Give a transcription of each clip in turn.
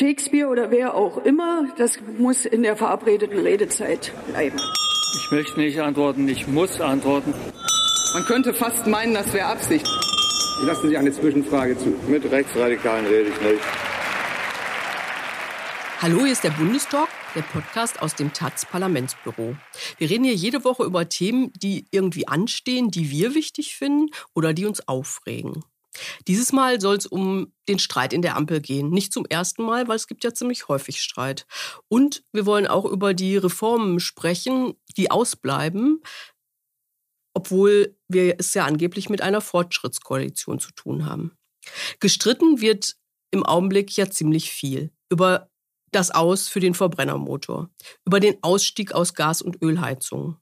Shakespeare oder wer auch immer, das muss in der verabredeten Redezeit bleiben. Ich möchte nicht antworten, ich muss antworten. Man könnte fast meinen, das wäre Absicht. Lassen Sie eine Zwischenfrage zu. Mit Rechtsradikalen rede ich nicht. Hallo, hier ist der Bundestalk, der Podcast aus dem taz Parlamentsbüro. Wir reden hier jede Woche über Themen, die irgendwie anstehen, die wir wichtig finden oder die uns aufregen. Dieses Mal soll es um den Streit in der Ampel gehen. Nicht zum ersten Mal, weil es gibt ja ziemlich häufig Streit. Und wir wollen auch über die Reformen sprechen, die ausbleiben, obwohl wir es ja angeblich mit einer Fortschrittskoalition zu tun haben. Gestritten wird im Augenblick ja ziemlich viel über das Aus für den Verbrennermotor, über den Ausstieg aus Gas- und Ölheizungen,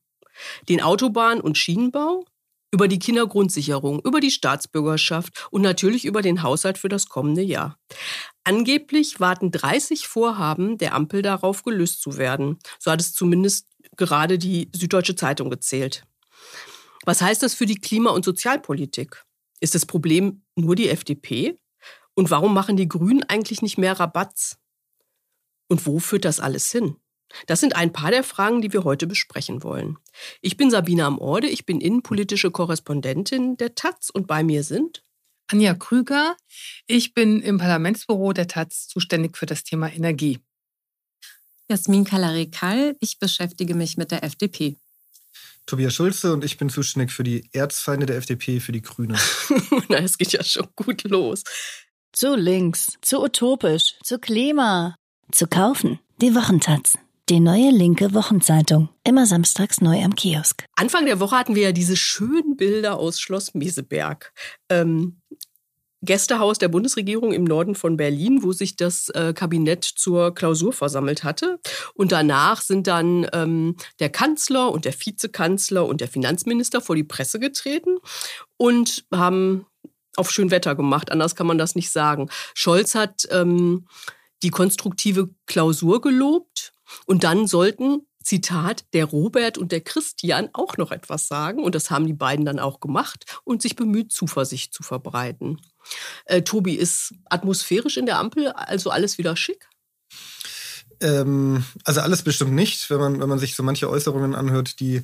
den Autobahn- und Schienenbau über die Kindergrundsicherung, über die Staatsbürgerschaft und natürlich über den Haushalt für das kommende Jahr. Angeblich warten 30 Vorhaben der Ampel darauf, gelöst zu werden. So hat es zumindest gerade die Süddeutsche Zeitung gezählt. Was heißt das für die Klima- und Sozialpolitik? Ist das Problem nur die FDP? Und warum machen die Grünen eigentlich nicht mehr Rabatz? Und wo führt das alles hin? Das sind ein paar der Fragen, die wir heute besprechen wollen. Ich bin Sabine Amorde, ich bin innenpolitische Korrespondentin der Taz und bei mir sind Anja Krüger. Ich bin im Parlamentsbüro der Taz zuständig für das Thema Energie. Jasmin Kalarekal, ich beschäftige mich mit der FDP. Tobias Schulze und ich bin zuständig für die Erzfeinde der FDP, für die Grünen. Na, es geht ja schon gut los. Zu links, zu utopisch, zu Klima, zu kaufen. Die Wochentaz. Die neue linke Wochenzeitung. Immer samstags neu am Kiosk. Anfang der Woche hatten wir ja diese schönen Bilder aus Schloss Meseberg. Ähm, Gästehaus der Bundesregierung im Norden von Berlin, wo sich das äh, Kabinett zur Klausur versammelt hatte. Und danach sind dann ähm, der Kanzler und der Vizekanzler und der Finanzminister vor die Presse getreten und haben auf Schönwetter gemacht. Anders kann man das nicht sagen. Scholz hat ähm, die konstruktive Klausur gelobt und dann sollten, Zitat, der Robert und der Christian auch noch etwas sagen. Und das haben die beiden dann auch gemacht und sich bemüht, Zuversicht zu verbreiten. Äh, Tobi, ist atmosphärisch in der Ampel also alles wieder schick? Ähm, also alles bestimmt nicht, wenn man, wenn man sich so manche Äußerungen anhört, die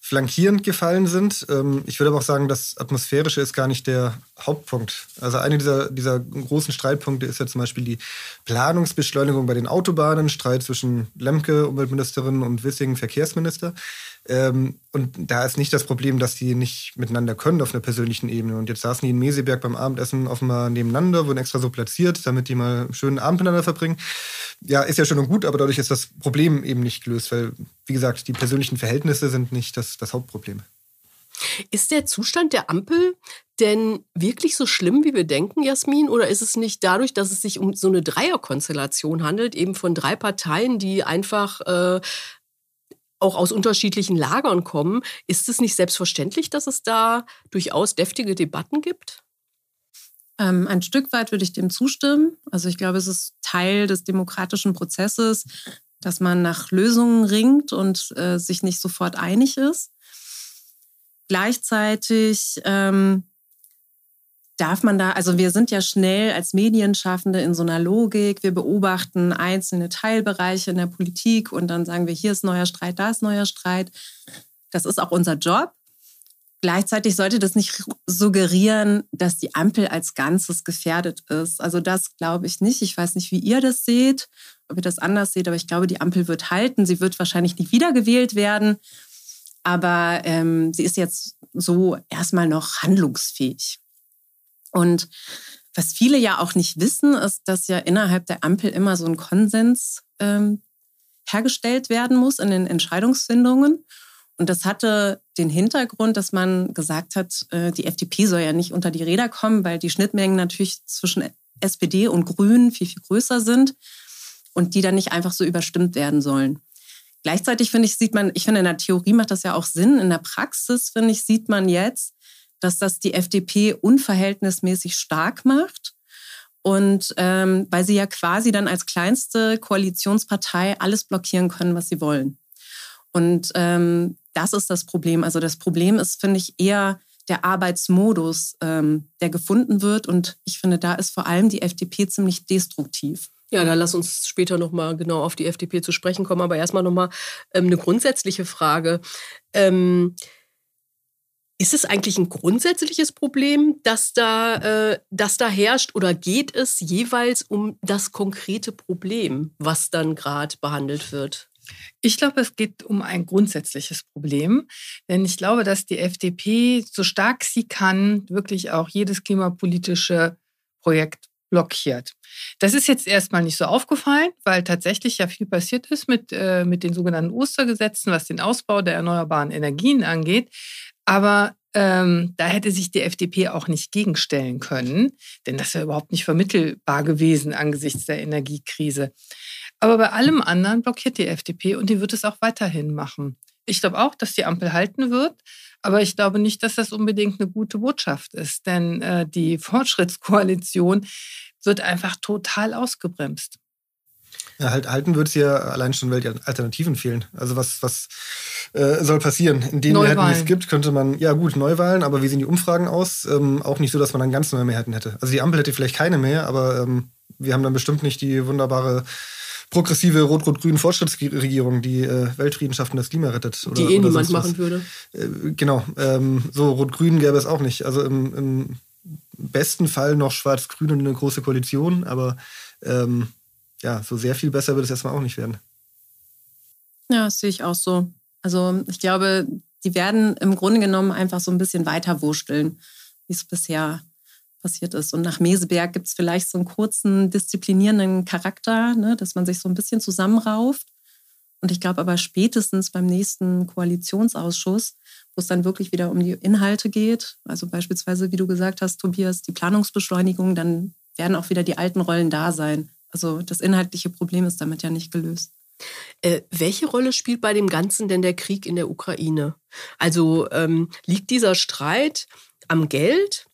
flankierend gefallen sind. Ähm, ich würde aber auch sagen, das Atmosphärische ist gar nicht der Hauptpunkt. Also eine dieser, dieser großen Streitpunkte ist ja zum Beispiel die Planungsbeschleunigung bei den Autobahnen, Streit zwischen Lemke, Umweltministerin, und Wissing, Verkehrsminister. Ähm, und da ist nicht das Problem, dass die nicht miteinander können auf einer persönlichen Ebene. Und jetzt saßen die in Meseberg beim Abendessen offenbar nebeneinander, wurden extra so platziert, damit die mal einen schönen Abend miteinander verbringen. Ja, ist ja schön und gut, aber dadurch ist das Problem eben nicht gelöst, weil, wie gesagt, die persönlichen Verhältnisse sind nicht das, das Hauptproblem. Ist der Zustand der Ampel denn wirklich so schlimm, wie wir denken, Jasmin? Oder ist es nicht dadurch, dass es sich um so eine Dreierkonstellation handelt, eben von drei Parteien, die einfach äh, auch aus unterschiedlichen Lagern kommen. Ist es nicht selbstverständlich, dass es da durchaus deftige Debatten gibt? Ähm, ein Stück weit würde ich dem zustimmen. Also ich glaube, es ist Teil des demokratischen Prozesses, dass man nach Lösungen ringt und äh, sich nicht sofort einig ist. Gleichzeitig ähm, darf man da, also wir sind ja schnell als Medienschaffende in so einer Logik, wir beobachten einzelne Teilbereiche in der Politik und dann sagen wir, hier ist neuer Streit, da ist neuer Streit. Das ist auch unser Job. Gleichzeitig sollte das nicht suggerieren, dass die Ampel als Ganzes gefährdet ist. Also das glaube ich nicht. Ich weiß nicht, wie ihr das seht, ob ihr das anders seht, aber ich glaube, die Ampel wird halten. Sie wird wahrscheinlich nicht wiedergewählt werden, aber ähm, sie ist jetzt so erstmal noch handlungsfähig. Und was viele ja auch nicht wissen, ist, dass ja innerhalb der Ampel immer so ein Konsens ähm, hergestellt werden muss in den Entscheidungsfindungen. Und das hatte den Hintergrund, dass man gesagt hat, äh, die FDP soll ja nicht unter die Räder kommen, weil die Schnittmengen natürlich zwischen SPD und Grünen viel, viel größer sind und die dann nicht einfach so überstimmt werden sollen. Gleichzeitig finde ich, sieht man, ich finde, in der Theorie macht das ja auch Sinn. In der Praxis, finde ich, sieht man jetzt, dass das die FDP unverhältnismäßig stark macht. Und ähm, weil sie ja quasi dann als kleinste Koalitionspartei alles blockieren können, was sie wollen. Und ähm, das ist das Problem. Also das Problem ist, finde ich, eher der Arbeitsmodus, ähm, der gefunden wird. Und ich finde, da ist vor allem die FDP ziemlich destruktiv. Ja, da lass uns später nochmal genau auf die FDP zu sprechen kommen. Aber erstmal nochmal ähm, eine grundsätzliche Frage. Ähm, ist es eigentlich ein grundsätzliches Problem, dass da, äh, das da herrscht oder geht es jeweils um das konkrete Problem, was dann gerade behandelt wird? Ich glaube, es geht um ein grundsätzliches Problem, denn ich glaube, dass die FDP, so stark sie kann, wirklich auch jedes klimapolitische Projekt blockiert. Das ist jetzt erstmal nicht so aufgefallen, weil tatsächlich ja viel passiert ist mit, äh, mit den sogenannten Ostergesetzen, was den Ausbau der erneuerbaren Energien angeht. Aber ähm, da hätte sich die FDP auch nicht gegenstellen können, denn das wäre überhaupt nicht vermittelbar gewesen angesichts der Energiekrise. Aber bei allem anderen blockiert die FDP und die wird es auch weiterhin machen. Ich glaube auch, dass die Ampel halten wird, aber ich glaube nicht, dass das unbedingt eine gute Botschaft ist, denn äh, die Fortschrittskoalition wird einfach total ausgebremst. Ja, halt, halten wird es ja allein schon, weil die Alternativen fehlen. Also was, was äh, soll passieren? In den Neuwahlen. Mehrheiten, die es gibt, könnte man, ja gut, Neuwahlen, aber wie sehen die Umfragen aus? Ähm, auch nicht so, dass man dann ganz neue Mehrheiten hätte. Also die Ampel hätte vielleicht keine mehr, aber ähm, wir haben dann bestimmt nicht die wunderbare progressive rot-rot-grüne Fortschrittsregierung, die äh, Weltfrieden schafft und das Klima rettet. Oder, die eh niemand machen würde. Äh, genau. Ähm, so rot-grün gäbe es auch nicht. Also im, im besten Fall noch schwarz-grün und eine große Koalition, aber ähm, ja, so sehr viel besser wird es erstmal auch nicht werden. Ja, das sehe ich auch so. Also ich glaube, die werden im Grunde genommen einfach so ein bisschen weiter wursteln, wie es bisher passiert ist. Und nach Meseberg gibt es vielleicht so einen kurzen disziplinierenden Charakter, ne, dass man sich so ein bisschen zusammenrauft. Und ich glaube aber spätestens beim nächsten Koalitionsausschuss, wo es dann wirklich wieder um die Inhalte geht, also beispielsweise, wie du gesagt hast, Tobias, die Planungsbeschleunigung, dann werden auch wieder die alten Rollen da sein. Also das inhaltliche Problem ist damit ja nicht gelöst. Äh, welche Rolle spielt bei dem Ganzen denn der Krieg in der Ukraine? Also ähm, liegt dieser Streit am Geld?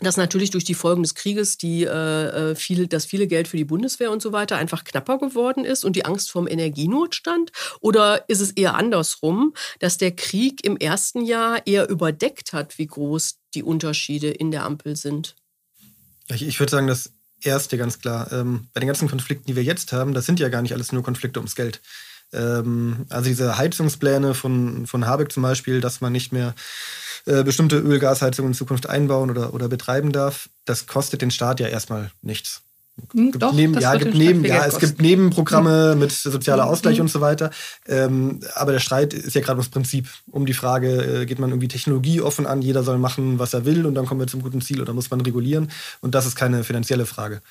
dass natürlich durch die Folgen des Krieges die, äh, äh, viel, das viele Geld für die Bundeswehr und so weiter einfach knapper geworden ist und die Angst vorm Energienotstand? Oder ist es eher andersrum, dass der Krieg im ersten Jahr eher überdeckt hat, wie groß die Unterschiede in der Ampel sind? Ich, ich würde sagen, das erste ganz klar. Ähm, bei den ganzen Konflikten, die wir jetzt haben, das sind ja gar nicht alles nur Konflikte ums Geld. Ähm, also diese Heizungspläne von, von Habeck zum Beispiel, dass man nicht mehr äh, bestimmte Öl-Gasheizungen in Zukunft einbauen oder, oder betreiben darf, das kostet den Staat ja erstmal nichts. Hm, doch, neben, ja, gibt neben, ja, es gibt Nebenprogramme mit sozialer Ausgleich mhm. und so weiter. Ähm, aber der Streit ist ja gerade das Prinzip um die Frage, äh, geht man irgendwie technologieoffen an, jeder soll machen, was er will und dann kommen wir zum guten Ziel oder muss man regulieren? Und das ist keine finanzielle Frage.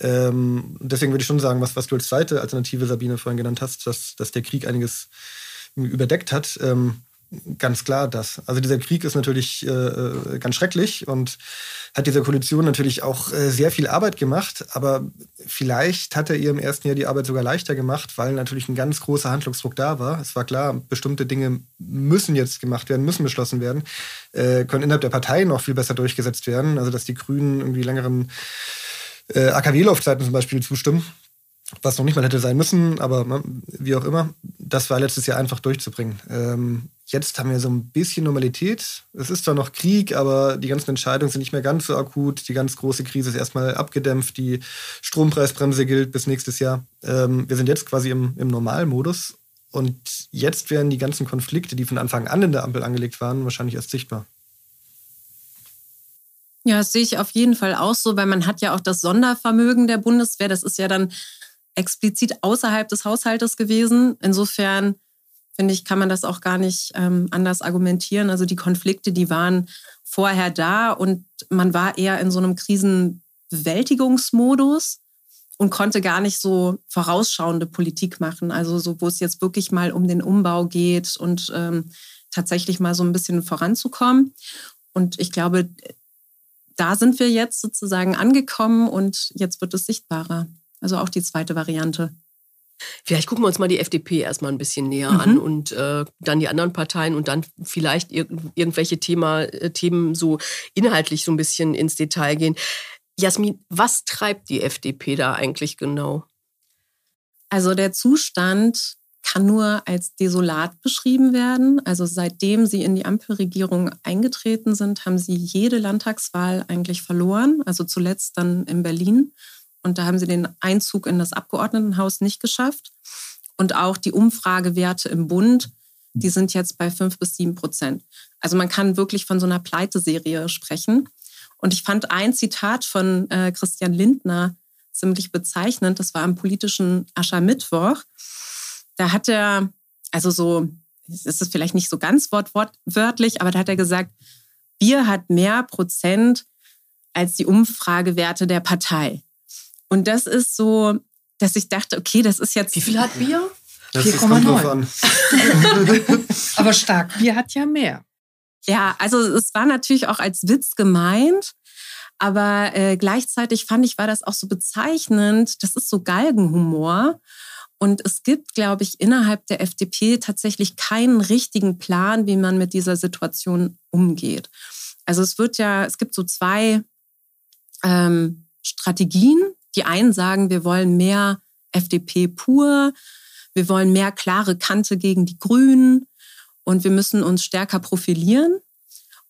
Ähm, deswegen würde ich schon sagen, was, was du als zweite Alternative, Sabine, vorhin genannt hast, dass, dass der Krieg einiges überdeckt hat. Ähm, ganz klar das. Also dieser Krieg ist natürlich äh, ganz schrecklich und hat dieser Koalition natürlich auch äh, sehr viel Arbeit gemacht. Aber vielleicht hat er ihr im ersten Jahr die Arbeit sogar leichter gemacht, weil natürlich ein ganz großer Handlungsdruck da war. Es war klar, bestimmte Dinge müssen jetzt gemacht werden, müssen beschlossen werden, äh, können innerhalb der Partei noch viel besser durchgesetzt werden. Also dass die Grünen irgendwie längeren äh, AKW-Laufzeiten zum Beispiel zustimmen was noch nicht mal hätte sein müssen, aber ne, wie auch immer, das war letztes Jahr einfach durchzubringen. Ähm, jetzt haben wir so ein bisschen Normalität. Es ist zwar noch Krieg, aber die ganzen Entscheidungen sind nicht mehr ganz so akut. Die ganz große Krise ist erstmal abgedämpft. Die Strompreisbremse gilt bis nächstes Jahr. Ähm, wir sind jetzt quasi im, im Normalmodus. Und jetzt werden die ganzen Konflikte, die von Anfang an in der Ampel angelegt waren, wahrscheinlich erst sichtbar. Ja, das sehe ich auf jeden Fall auch so, weil man hat ja auch das Sondervermögen der Bundeswehr. Das ist ja dann explizit außerhalb des Haushaltes gewesen. Insofern finde ich, kann man das auch gar nicht ähm, anders argumentieren. Also die Konflikte, die waren vorher da und man war eher in so einem Krisenbewältigungsmodus und konnte gar nicht so vorausschauende Politik machen. Also so, wo es jetzt wirklich mal um den Umbau geht und ähm, tatsächlich mal so ein bisschen voranzukommen. Und ich glaube, da sind wir jetzt sozusagen angekommen und jetzt wird es sichtbarer. Also auch die zweite Variante. Vielleicht gucken wir uns mal die FDP erstmal ein bisschen näher mhm. an und äh, dann die anderen Parteien und dann vielleicht ir irgendwelche Thema, äh, Themen so inhaltlich so ein bisschen ins Detail gehen. Jasmin, was treibt die FDP da eigentlich genau? Also der Zustand kann nur als desolat beschrieben werden. Also seitdem sie in die Ampelregierung eingetreten sind, haben sie jede Landtagswahl eigentlich verloren. Also zuletzt dann in Berlin und da haben sie den Einzug in das Abgeordnetenhaus nicht geschafft. Und auch die Umfragewerte im Bund, die sind jetzt bei fünf bis sieben Prozent. Also man kann wirklich von so einer Pleiteserie sprechen. Und ich fand ein Zitat von äh, Christian Lindner ziemlich bezeichnend. Das war am politischen Aschermittwoch. Da hat er, also so, es ist vielleicht nicht so ganz wortwörtlich, aber da hat er gesagt, Bier hat mehr Prozent als die Umfragewerte der Partei. Und das ist so, dass ich dachte, okay, das ist jetzt. Wie viel hat Bier? 4,9. Aber stark, Bier hat ja mehr. Ja, also es war natürlich auch als Witz gemeint, aber äh, gleichzeitig fand ich, war das auch so bezeichnend. Das ist so Galgenhumor. Und es gibt, glaube ich, innerhalb der FDP tatsächlich keinen richtigen Plan, wie man mit dieser Situation umgeht. Also es wird ja, es gibt so zwei ähm, Strategien. Die einen sagen, wir wollen mehr FDP pur, wir wollen mehr klare Kante gegen die Grünen und wir müssen uns stärker profilieren.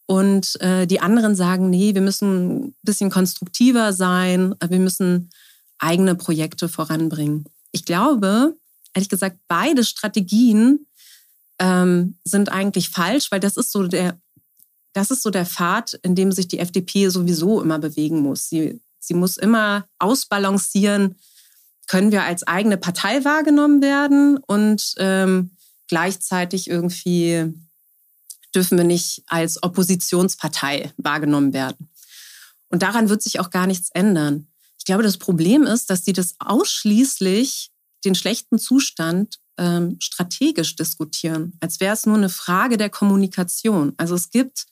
Und äh, die anderen sagen, nee, wir müssen ein bisschen konstruktiver sein, wir müssen eigene Projekte voranbringen. Ich glaube, ehrlich gesagt, beide Strategien ähm, sind eigentlich falsch, weil das ist so der, das ist so der Pfad, in dem sich die FDP sowieso immer bewegen muss. Sie, sie muss immer ausbalancieren, können wir als eigene Partei wahrgenommen werden und ähm, gleichzeitig irgendwie dürfen wir nicht als Oppositionspartei wahrgenommen werden. Und daran wird sich auch gar nichts ändern. Ich glaube, das Problem ist, dass sie das ausschließlich den schlechten Zustand ähm, strategisch diskutieren, als wäre es nur eine Frage der Kommunikation. Also es gibt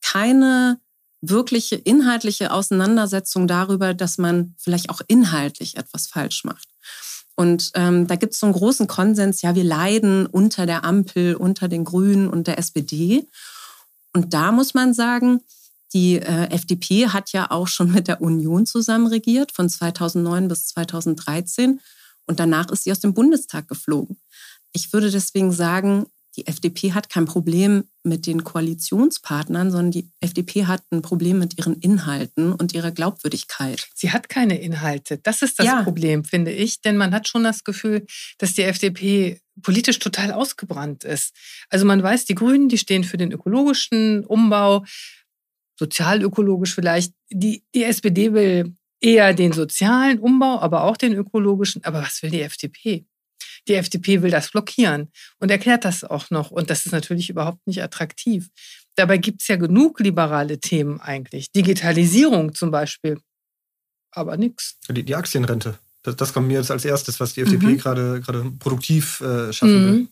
keine wirkliche inhaltliche Auseinandersetzung darüber, dass man vielleicht auch inhaltlich etwas falsch macht. Und ähm, da gibt es so einen großen Konsens, ja, wir leiden unter der Ampel, unter den Grünen und der SPD. Und da muss man sagen, die äh, FDP hat ja auch schon mit der Union zusammen regiert, von 2009 bis 2013. Und danach ist sie aus dem Bundestag geflogen. Ich würde deswegen sagen, die FDP hat kein Problem mit den Koalitionspartnern, sondern die FDP hat ein Problem mit ihren Inhalten und ihrer Glaubwürdigkeit. Sie hat keine Inhalte. Das ist das ja. Problem, finde ich. Denn man hat schon das Gefühl, dass die FDP politisch total ausgebrannt ist. Also man weiß, die Grünen, die stehen für den ökologischen Umbau, sozialökologisch vielleicht. Die, die SPD will eher den sozialen Umbau, aber auch den ökologischen. Aber was will die FDP? Die FDP will das blockieren und erklärt das auch noch. Und das ist natürlich überhaupt nicht attraktiv. Dabei gibt es ja genug liberale Themen eigentlich. Digitalisierung zum Beispiel. Aber nichts. Die, die, Aktienrente. Das, das, kommt mir jetzt als erstes, was die FDP mhm. gerade produktiv äh, schaffen will.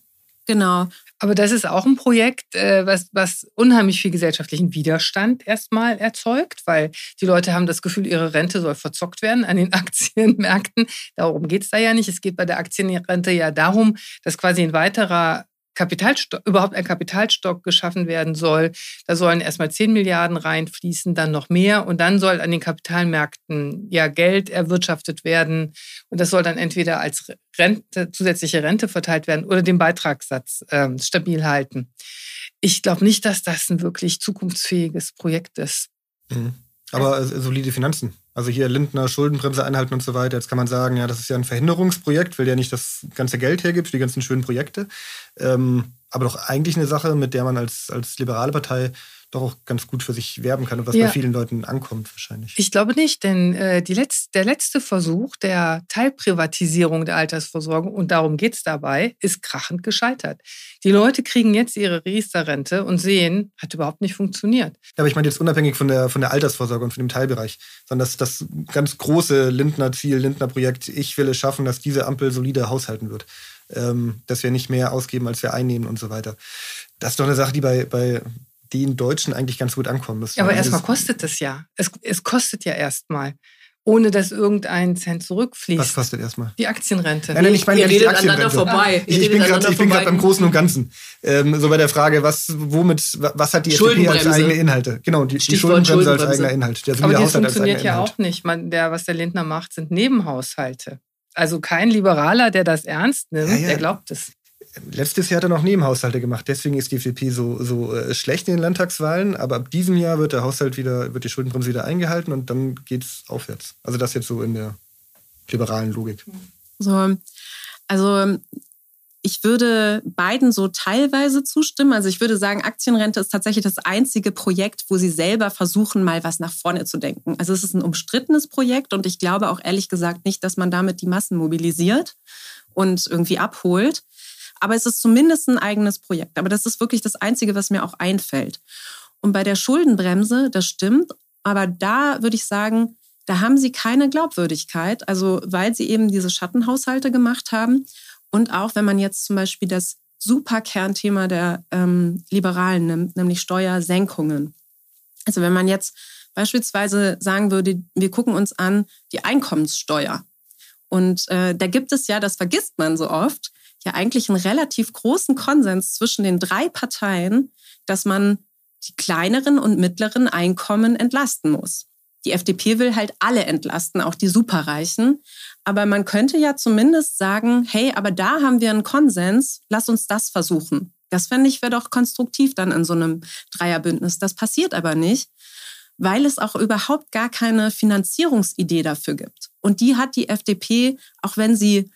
Genau. Aber das ist auch ein Projekt, äh, was, was unheimlich viel gesellschaftlichen Widerstand erstmal erzeugt, weil die Leute haben das Gefühl, ihre Rente soll verzockt werden an den Aktienmärkten. Darum geht es da ja nicht. Es geht bei der Aktienrente ja darum, dass quasi ein weiterer Kapitalstock, überhaupt ein Kapitalstock geschaffen werden soll. Da sollen erstmal 10 Milliarden reinfließen, dann noch mehr und dann soll an den Kapitalmärkten ja Geld erwirtschaftet werden und das soll dann entweder als Rente, zusätzliche Rente verteilt werden oder den Beitragssatz äh, stabil halten. Ich glaube nicht, dass das ein wirklich zukunftsfähiges Projekt ist. Mhm. Aber äh, solide Finanzen. Also hier Lindner, Schuldenbremse einhalten und so weiter. Jetzt kann man sagen, ja, das ist ja ein Verhinderungsprojekt, weil der nicht das ganze Geld hergibt für die ganzen schönen Projekte. Ähm, aber doch eigentlich eine Sache, mit der man als, als liberale Partei doch auch ganz gut für sich werben kann und was ja. bei vielen Leuten ankommt wahrscheinlich. Ich glaube nicht, denn äh, Letz-, der letzte Versuch der Teilprivatisierung der Altersversorgung, und darum geht es dabei, ist krachend gescheitert. Die Leute kriegen jetzt ihre Riester-Rente und sehen, hat überhaupt nicht funktioniert. Ja, aber ich meine jetzt unabhängig von der, von der Altersvorsorge und von dem Teilbereich, sondern das, das ganz große Lindner-Ziel, Lindner-Projekt, ich will es schaffen, dass diese Ampel solide haushalten wird. Ähm, dass wir nicht mehr ausgeben, als wir einnehmen und so weiter. Das ist doch eine Sache, die bei, bei den Deutschen eigentlich ganz gut ankommen müssen. Ja, aber erstmal kostet es ja. Es, es kostet ja erstmal ohne dass irgendein Cent zurückfließt. Was kostet erstmal? Die Aktienrente. Nein, nein, ich meine ja nicht die Aktienrente. Vorbei. Ich, ich bin gerade beim Großen und Ganzen. Ähm, so bei der Frage, was, womit, was hat die FDP als eigene Inhalte? Genau, die, die Schuldenbremse, Schuldenbremse, als eigener Inhalt. Der Aber das funktioniert ja auch nicht. Man, der, was der Lindner macht, sind Nebenhaushalte. Also kein Liberaler, der das ernst nimmt, ja, ja. der glaubt es. Letztes Jahr hat er noch Nebenhaushalte gemacht, deswegen ist die FDP so, so äh, schlecht in den Landtagswahlen. Aber ab diesem Jahr wird der Haushalt wieder, wird die Schuldenbremse wieder eingehalten und dann geht es aufwärts. Also das jetzt so in der liberalen Logik. So, also ich würde beiden so teilweise zustimmen. Also ich würde sagen, Aktienrente ist tatsächlich das einzige Projekt, wo sie selber versuchen, mal was nach vorne zu denken. Also es ist ein umstrittenes Projekt und ich glaube auch ehrlich gesagt nicht, dass man damit die Massen mobilisiert und irgendwie abholt. Aber es ist zumindest ein eigenes Projekt. Aber das ist wirklich das Einzige, was mir auch einfällt. Und bei der Schuldenbremse, das stimmt. Aber da würde ich sagen, da haben sie keine Glaubwürdigkeit. Also weil sie eben diese Schattenhaushalte gemacht haben. Und auch wenn man jetzt zum Beispiel das super Kernthema der ähm, Liberalen nimmt, nämlich Steuersenkungen. Also wenn man jetzt beispielsweise sagen würde, wir gucken uns an die Einkommenssteuer. Und äh, da gibt es ja, das vergisst man so oft, ja eigentlich einen relativ großen Konsens zwischen den drei Parteien, dass man die kleineren und mittleren Einkommen entlasten muss. Die FDP will halt alle entlasten, auch die Superreichen. Aber man könnte ja zumindest sagen, hey, aber da haben wir einen Konsens, lass uns das versuchen. Das fände ich wäre doch konstruktiv dann in so einem Dreierbündnis. Das passiert aber nicht, weil es auch überhaupt gar keine Finanzierungsidee dafür gibt. Und die hat die FDP, auch wenn sie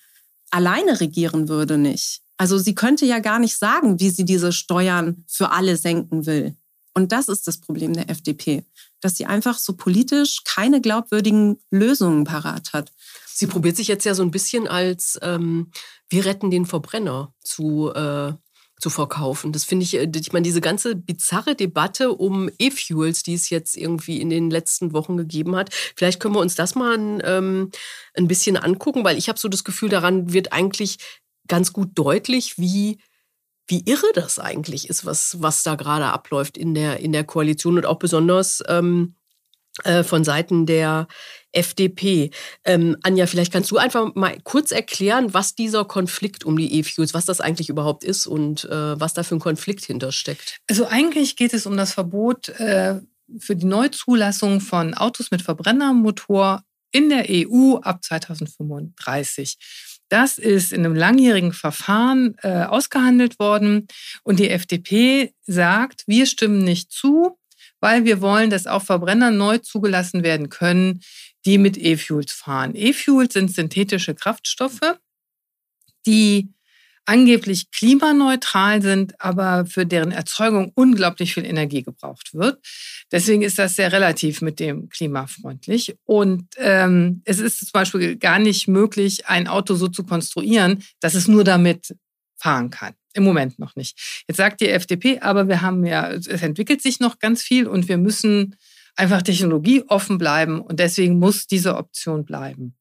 alleine regieren würde, nicht. Also sie könnte ja gar nicht sagen, wie sie diese Steuern für alle senken will. Und das ist das Problem der FDP, dass sie einfach so politisch keine glaubwürdigen Lösungen parat hat. Sie probiert sich jetzt ja so ein bisschen als ähm, wir retten den Verbrenner zu, äh, zu verkaufen. Das finde ich, äh, ich meine, diese ganze bizarre Debatte um E-Fuels, die es jetzt irgendwie in den letzten Wochen gegeben hat, vielleicht können wir uns das mal ein, ähm, ein bisschen angucken, weil ich habe so das Gefühl, daran wird eigentlich ganz gut deutlich, wie wie irre das eigentlich ist, was, was da gerade abläuft in der, in der Koalition und auch besonders ähm, äh, von Seiten der FDP. Ähm, Anja, vielleicht kannst du einfach mal kurz erklären, was dieser Konflikt um die E-Fuels, was das eigentlich überhaupt ist und äh, was da für ein Konflikt hintersteckt. Also eigentlich geht es um das Verbot äh, für die Neuzulassung von Autos mit Verbrennermotor in der EU ab 2035. Das ist in einem langjährigen Verfahren äh, ausgehandelt worden und die FDP sagt, wir stimmen nicht zu, weil wir wollen, dass auch Verbrenner neu zugelassen werden können, die mit E-Fuels fahren. E-Fuels sind synthetische Kraftstoffe, die angeblich klimaneutral sind, aber für deren Erzeugung unglaublich viel Energie gebraucht wird. Deswegen ist das sehr relativ mit dem klimafreundlich. Und ähm, es ist zum Beispiel gar nicht möglich, ein Auto so zu konstruieren, dass es nur damit fahren kann. Im Moment noch nicht. Jetzt sagt die FDP, aber wir haben ja, es entwickelt sich noch ganz viel und wir müssen einfach technologieoffen bleiben und deswegen muss diese Option bleiben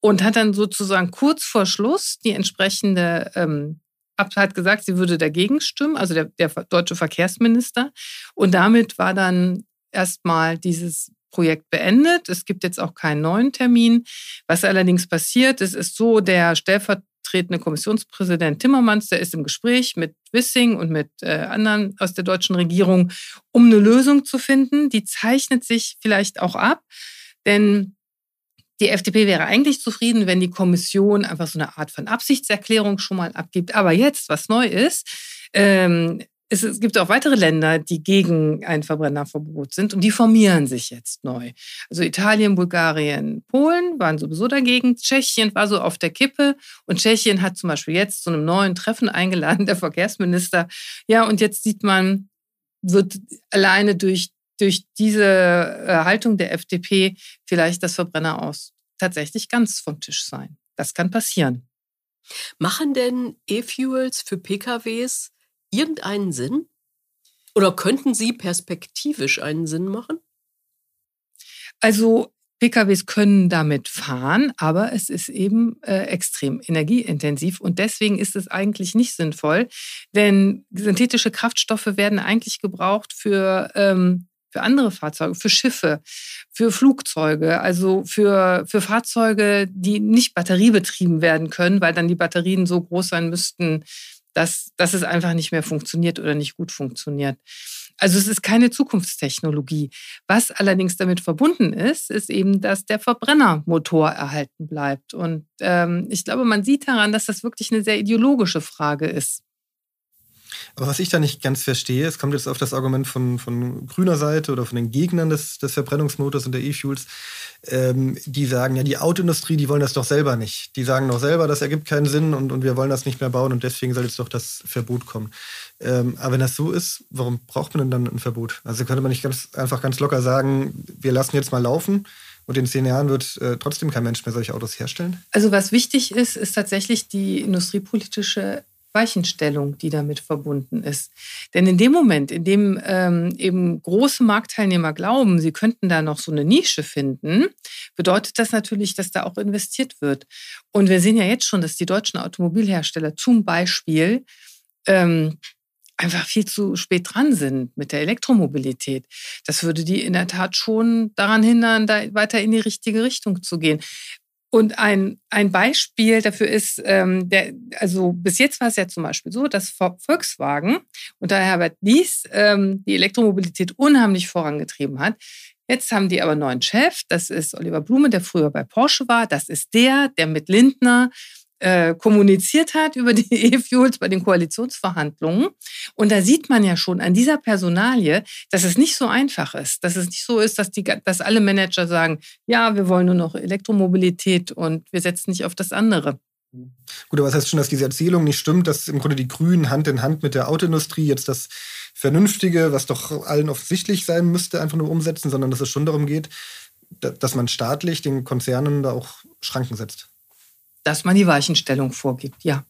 und hat dann sozusagen kurz vor Schluss die entsprechende ähm, hat gesagt, sie würde dagegen stimmen, also der, der deutsche Verkehrsminister. Und damit war dann erstmal dieses Projekt beendet. Es gibt jetzt auch keinen neuen Termin. Was allerdings passiert, es ist so, der stellvertretende Kommissionspräsident Timmermans, der ist im Gespräch mit Wissing und mit äh, anderen aus der deutschen Regierung, um eine Lösung zu finden. Die zeichnet sich vielleicht auch ab, denn die FDP wäre eigentlich zufrieden, wenn die Kommission einfach so eine Art von Absichtserklärung schon mal abgibt. Aber jetzt, was neu ist, ähm, es, gibt auch weitere Länder, die gegen ein Verbrennerverbot sind und die formieren sich jetzt neu. Also Italien, Bulgarien, Polen waren sowieso dagegen. Tschechien war so auf der Kippe und Tschechien hat zum Beispiel jetzt zu einem neuen Treffen eingeladen, der Verkehrsminister. Ja, und jetzt sieht man, wird alleine durch durch diese äh, Haltung der FDP vielleicht das Verbrenner aus tatsächlich ganz vom Tisch sein. Das kann passieren. Machen denn E-Fuels für PKWs irgendeinen Sinn? Oder könnten sie perspektivisch einen Sinn machen? Also PKWs können damit fahren, aber es ist eben äh, extrem energieintensiv und deswegen ist es eigentlich nicht sinnvoll, denn synthetische Kraftstoffe werden eigentlich gebraucht für ähm, für andere Fahrzeuge, für Schiffe, für Flugzeuge, also für, für Fahrzeuge, die nicht batteriebetrieben werden können, weil dann die Batterien so groß sein müssten, dass, dass es einfach nicht mehr funktioniert oder nicht gut funktioniert. Also es ist keine Zukunftstechnologie. Was allerdings damit verbunden ist, ist eben, dass der Verbrennermotor erhalten bleibt. Und ähm, ich glaube, man sieht daran, dass das wirklich eine sehr ideologische Frage ist. Aber was ich da nicht ganz verstehe, es kommt jetzt auf das Argument von, von grüner Seite oder von den Gegnern des, des Verbrennungsmotors und der E-Fuels, ähm, die sagen, ja, die Autoindustrie, die wollen das doch selber nicht. Die sagen doch selber, das ergibt keinen Sinn und, und wir wollen das nicht mehr bauen und deswegen soll jetzt doch das Verbot kommen. Ähm, aber wenn das so ist, warum braucht man denn dann ein Verbot? Also könnte man nicht ganz, einfach ganz locker sagen, wir lassen jetzt mal laufen und in zehn Jahren wird äh, trotzdem kein Mensch mehr solche Autos herstellen? Also was wichtig ist, ist tatsächlich die industriepolitische Weichenstellung, die damit verbunden ist. Denn in dem Moment, in dem ähm, eben große Marktteilnehmer glauben, sie könnten da noch so eine Nische finden, bedeutet das natürlich, dass da auch investiert wird. Und wir sehen ja jetzt schon, dass die deutschen Automobilhersteller zum Beispiel ähm, einfach viel zu spät dran sind mit der Elektromobilität. Das würde die in der Tat schon daran hindern, da weiter in die richtige Richtung zu gehen. Und ein, ein Beispiel dafür ist, ähm, der, also bis jetzt war es ja zum Beispiel so, dass Volkswagen unter Herbert Dies ähm, die Elektromobilität unheimlich vorangetrieben hat. Jetzt haben die aber einen neuen Chef, das ist Oliver Blume, der früher bei Porsche war. Das ist der, der mit Lindner äh, kommuniziert hat über die E-Fuels bei den Koalitionsverhandlungen. Und da sieht man ja schon an dieser Personalie, dass es nicht so einfach ist. Dass es nicht so ist, dass, die, dass alle Manager sagen, ja, wir wollen nur noch Elektromobilität und wir setzen nicht auf das andere. Gut, aber das heißt schon, dass diese Erzählung nicht stimmt, dass im Grunde die Grünen Hand in Hand mit der Autoindustrie jetzt das Vernünftige, was doch allen offensichtlich sein müsste, einfach nur umsetzen, sondern dass es schon darum geht, dass man staatlich den Konzernen da auch Schranken setzt dass man die Weichenstellung vorgibt, ja.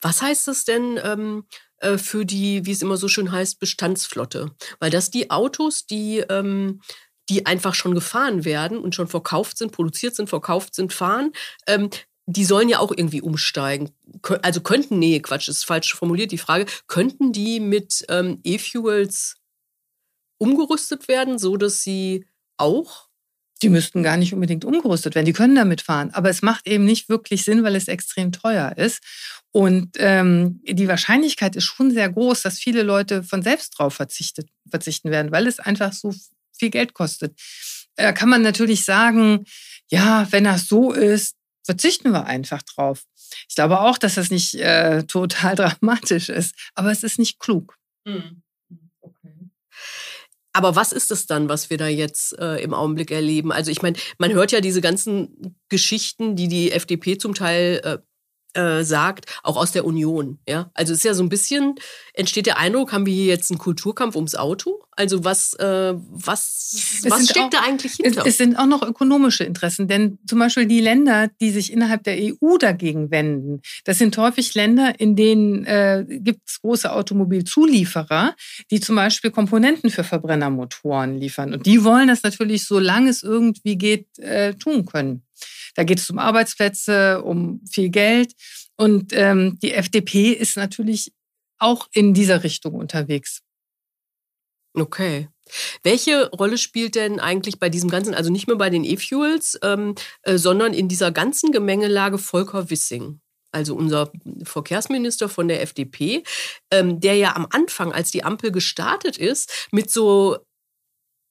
Was heißt das denn ähm, äh, für die, wie es immer so schön heißt, Bestandsflotte? Weil das die Autos, die, ähm, die einfach schon gefahren werden und schon verkauft sind, produziert sind, verkauft sind, fahren, ähm, die sollen ja auch irgendwie umsteigen. Also könnten, nee, Quatsch, ist falsch formuliert die Frage, könnten die mit ähm, E-Fuels umgerüstet werden, so dass sie auch die müssten gar nicht unbedingt umgerüstet werden. Die können damit fahren. Aber es macht eben nicht wirklich Sinn, weil es extrem teuer ist. Und ähm, die Wahrscheinlichkeit ist schon sehr groß, dass viele Leute von selbst drauf verzichtet, verzichten werden, weil es einfach so viel Geld kostet. Da kann man natürlich sagen, ja, wenn das so ist, verzichten wir einfach drauf. Ich glaube auch, dass das nicht äh, total dramatisch ist, aber es ist nicht klug. Mhm. Aber was ist es dann, was wir da jetzt äh, im Augenblick erleben? Also ich meine, man hört ja diese ganzen Geschichten, die die FDP zum Teil äh, äh, sagt, auch aus der Union. Ja? Also es ist ja so ein bisschen, entsteht der Eindruck, haben wir hier jetzt einen Kulturkampf ums Auto? Also was, äh, was, was steckt auch, da eigentlich hinter? Es, es, sind auch noch ökonomische Interessen, denn zum Beispiel die Länder, die sich innerhalb der EU dagegen wenden, das sind häufig Länder, in denen äh, gibt es große Automobilzulieferer, die zum Beispiel Komponenten für Verbrennermotoren liefern. Und die wollen das natürlich, solange es irgendwie geht, äh, tun können. Da geht es um Arbeitsplätze, um viel Geld. Und ähm, die FDP ist natürlich auch in dieser Richtung unterwegs. Okay. Welche Rolle spielt denn eigentlich bei diesem ganzen, also nicht nur bei den E-Fuels, ähm, äh, sondern in dieser ganzen Gemengelage Volker Wissing? also unser Verkehrsminister von der FDP, ähm, der ja am Anfang, als die Ampel gestartet ist, mit so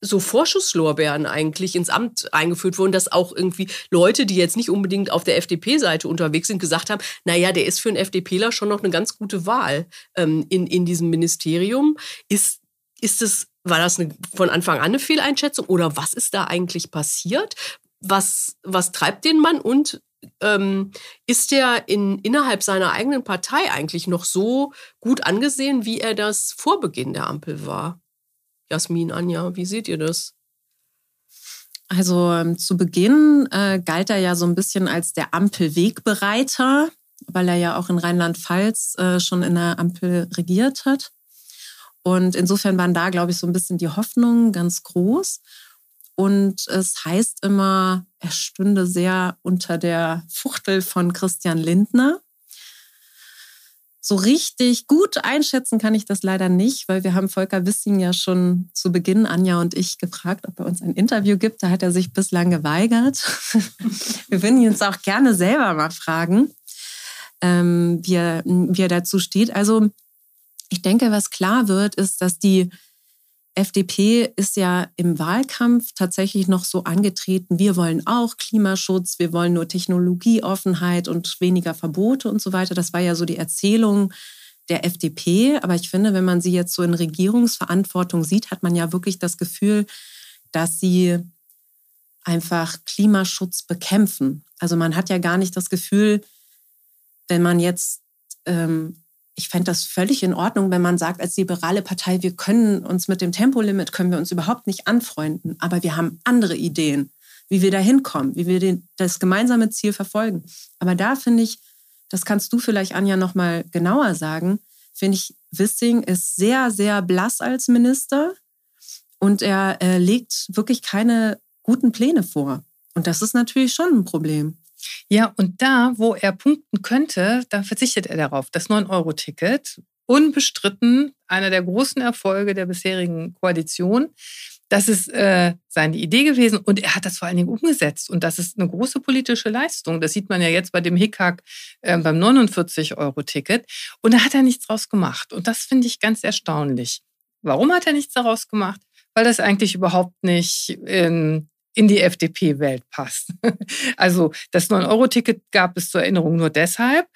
so Vorschusslorbeeren eigentlich ins Amt eingeführt wurden, dass auch irgendwie Leute, die jetzt nicht unbedingt auf der FDP-Seite unterwegs sind, gesagt haben, naja, der ist für einen FDPler schon noch eine ganz gute Wahl ähm, in, in diesem Ministerium. Ist, ist es, war das eine, von Anfang an eine Fehleinschätzung oder was ist da eigentlich passiert? Was, was treibt den Mann und ähm, ist der in, innerhalb seiner eigenen Partei eigentlich noch so gut angesehen, wie er das vor Beginn der Ampel war? Jasmin, Anja, wie seht ihr das? Also ähm, zu Beginn äh, galt er ja so ein bisschen als der Ampelwegbereiter, weil er ja auch in Rheinland-Pfalz äh, schon in der Ampel regiert hat. Und insofern waren da, glaube ich, so ein bisschen die Hoffnungen ganz groß. Und es heißt immer, er stünde sehr unter der Fuchtel von Christian Lindner. So richtig gut einschätzen kann ich das leider nicht, weil wir haben Volker Wissing ja schon zu Beginn, Anja und ich, gefragt, ob er uns ein Interview gibt. Da hat er sich bislang geweigert. wir würden ihn jetzt auch gerne selber mal fragen, ähm, wie, er, wie er dazu steht. Also ich denke, was klar wird, ist, dass die FDP ist ja im Wahlkampf tatsächlich noch so angetreten, wir wollen auch Klimaschutz, wir wollen nur Technologieoffenheit und weniger Verbote und so weiter. Das war ja so die Erzählung der FDP. Aber ich finde, wenn man sie jetzt so in Regierungsverantwortung sieht, hat man ja wirklich das Gefühl, dass sie einfach Klimaschutz bekämpfen. Also man hat ja gar nicht das Gefühl, wenn man jetzt, ähm, ich fände das völlig in Ordnung, wenn man sagt, als liberale Partei, wir können uns mit dem Tempolimit, können wir uns überhaupt nicht anfreunden, aber wir haben andere Ideen, wie wir da hinkommen, wie wir den, das gemeinsame Ziel verfolgen. Aber da finde ich, das kannst du vielleicht, Anja, nochmal genauer sagen, finde ich, Wissing ist sehr, sehr blass als Minister und er äh, legt wirklich keine guten Pläne vor. Und das ist natürlich schon ein Problem. Ja, und da, wo er punkten könnte, da verzichtet er darauf. Das 9-Euro-Ticket, unbestritten einer der großen Erfolge der bisherigen Koalition. Das ist äh, seine Idee gewesen und er hat das vor allen Dingen umgesetzt. Und das ist eine große politische Leistung. Das sieht man ja jetzt bei dem Hickhack äh, beim 49-Euro-Ticket. Und da hat er nichts draus gemacht. Und das finde ich ganz erstaunlich. Warum hat er nichts daraus gemacht? Weil das eigentlich überhaupt nicht in in die FDP-Welt passt. Also das 9-Euro-Ticket gab es zur Erinnerung nur deshalb,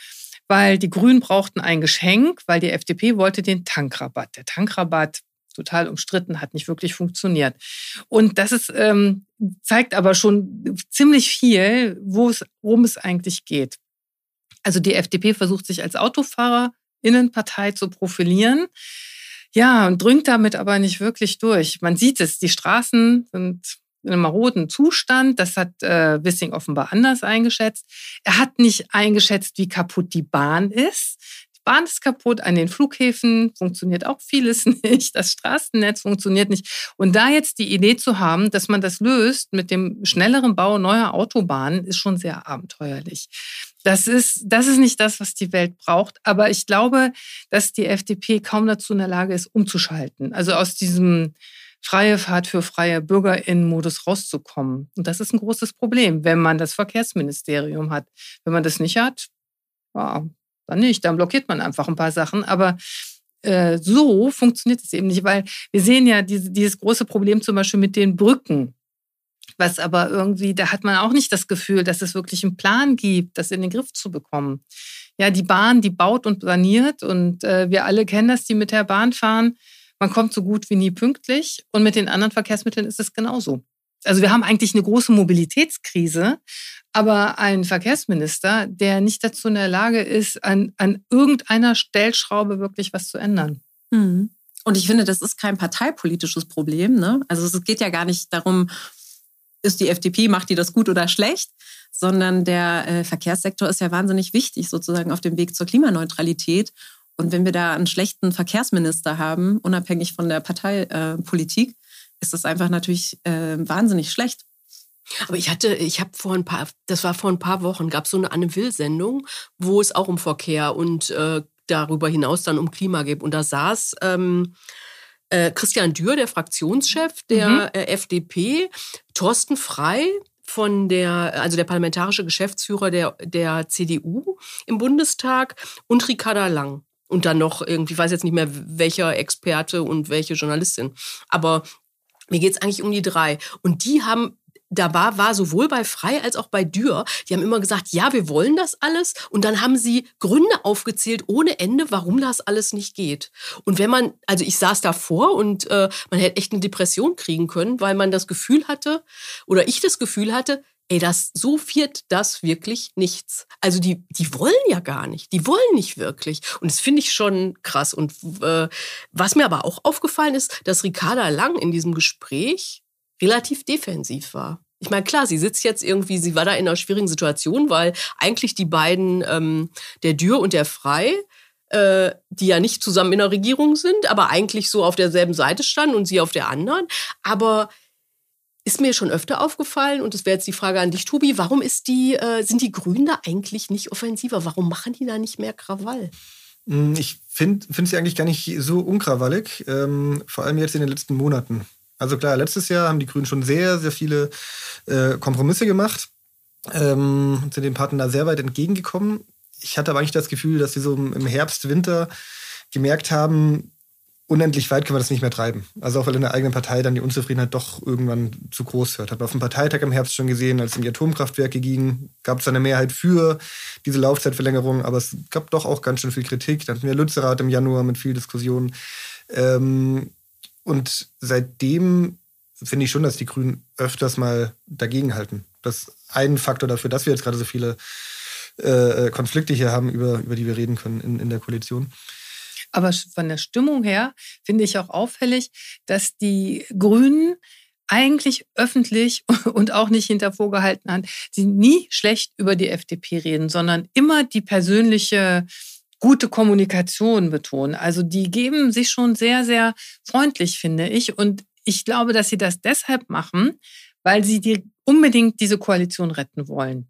weil die Grünen brauchten ein Geschenk, weil die FDP wollte den Tankrabatt. Der Tankrabatt, total umstritten, hat nicht wirklich funktioniert. Und das ist, ähm, zeigt aber schon ziemlich viel, worum es eigentlich geht. Also die FDP versucht sich als Autofahrerinnenpartei zu profilieren. Ja, und drückt damit aber nicht wirklich durch. Man sieht es, die Straßen sind in einem maroden Zustand. Das hat äh, Wissing offenbar anders eingeschätzt. Er hat nicht eingeschätzt, wie kaputt die Bahn ist. Die Bahn ist kaputt, an den Flughäfen funktioniert auch vieles nicht, das Straßennetz funktioniert nicht. Und da jetzt die Idee zu haben, dass man das löst mit dem schnelleren Bau neuer Autobahnen, ist schon sehr abenteuerlich. Das ist, das ist nicht das, was die Welt braucht. Aber ich glaube, dass die FDP kaum dazu in der Lage ist, umzuschalten. Also aus diesem freie Fahrt für freie BürgerInnen-Modus rauszukommen. Und das ist ein großes Problem, wenn man das Verkehrsministerium hat. Wenn man das nicht hat, ja, dann nicht. Dann blockiert man einfach ein paar Sachen. Aber äh, so funktioniert es eben nicht, weil wir sehen ja diese, dieses große Problem zum Beispiel mit den Brücken. Was aber irgendwie, da hat man auch nicht das Gefühl, dass es wirklich einen Plan gibt, das in den Griff zu bekommen. Ja, die Bahn, die baut und saniert und äh, wir alle kennen das, die mit der Bahn fahren man kommt so gut wie nie pünktlich und mit den anderen Verkehrsmitteln ist es genauso. Also wir haben eigentlich eine große Mobilitätskrise, aber ein Verkehrsminister, der nicht dazu in der Lage ist, an, an irgendeiner Stellschraube wirklich was zu ändern. Mhm. Und ich finde, das ist kein parteipolitisches Problem. Ne? Also es geht ja gar nicht darum, ist die FDP, macht die das gut oder schlecht, sondern der äh, Verkehrssektor ist ja wahnsinnig wichtig sozusagen auf dem Weg zur Klimaneutralität. Und wenn wir da einen schlechten Verkehrsminister haben, unabhängig von der Parteipolitik, äh, ist das einfach natürlich äh, wahnsinnig schlecht. Aber ich hatte, ich habe vor ein paar, das war vor ein paar Wochen, gab es so eine Anne Will-Sendung, wo es auch um Verkehr und äh, darüber hinaus dann um Klima geht. Und da saß ähm, äh, Christian Dürr, der Fraktionschef der mhm. äh, FDP, Thorsten Frei, von der, also der parlamentarische Geschäftsführer der, der CDU im Bundestag und Ricarda Lang. Und dann noch irgendwie, ich weiß jetzt nicht mehr, welcher Experte und welche Journalistin. Aber mir geht's eigentlich um die drei. Und die haben da war, war sowohl bei Frei als auch bei Dürr, die haben immer gesagt, ja, wir wollen das alles. Und dann haben sie Gründe aufgezählt ohne Ende, warum das alles nicht geht. Und wenn man, also ich saß davor und äh, man hätte echt eine Depression kriegen können, weil man das Gefühl hatte, oder ich das Gefühl hatte, ey, das, so wird das wirklich nichts. Also die, die wollen ja gar nicht. Die wollen nicht wirklich. Und das finde ich schon krass. Und äh, was mir aber auch aufgefallen ist, dass Ricarda Lang in diesem Gespräch relativ defensiv war. Ich meine, klar, sie sitzt jetzt irgendwie, sie war da in einer schwierigen Situation, weil eigentlich die beiden, ähm, der Dürr und der Frei, äh, die ja nicht zusammen in der Regierung sind, aber eigentlich so auf derselben Seite standen und sie auf der anderen. Aber ist mir schon öfter aufgefallen und das wäre jetzt die Frage an dich, Tobi, warum ist die, äh, sind die Grünen da eigentlich nicht offensiver? Warum machen die da nicht mehr Krawall? Hm, ich finde find sie eigentlich gar nicht so unkrawallig, ähm, vor allem jetzt in den letzten Monaten. Also klar, letztes Jahr haben die Grünen schon sehr, sehr viele äh, Kompromisse gemacht ähm, und sind den Partnern da sehr weit entgegengekommen. Ich hatte aber eigentlich das Gefühl, dass sie so im Herbst, Winter gemerkt haben, unendlich weit können wir das nicht mehr treiben. Also auch weil in der eigenen Partei dann die Unzufriedenheit doch irgendwann zu groß wird. Hat man auf dem Parteitag im Herbst schon gesehen, als es um die Atomkraftwerke ging, gab es eine Mehrheit für diese Laufzeitverlängerung, aber es gab doch auch ganz schön viel Kritik. Dann hatten wir Lützerath im Januar mit viel Diskussion. Ähm, und seitdem finde ich schon, dass die Grünen öfters mal dagegenhalten. Das ist ein Faktor dafür, dass wir jetzt gerade so viele äh, Konflikte hier haben, über, über die wir reden können in, in der Koalition. Aber von der Stimmung her finde ich auch auffällig, dass die Grünen eigentlich öffentlich und auch nicht hinter vorgehalten Hand, sie nie schlecht über die FDP reden, sondern immer die persönliche gute Kommunikation betonen. Also die geben sich schon sehr, sehr freundlich, finde ich. Und ich glaube, dass sie das deshalb machen, weil sie die, unbedingt diese Koalition retten wollen.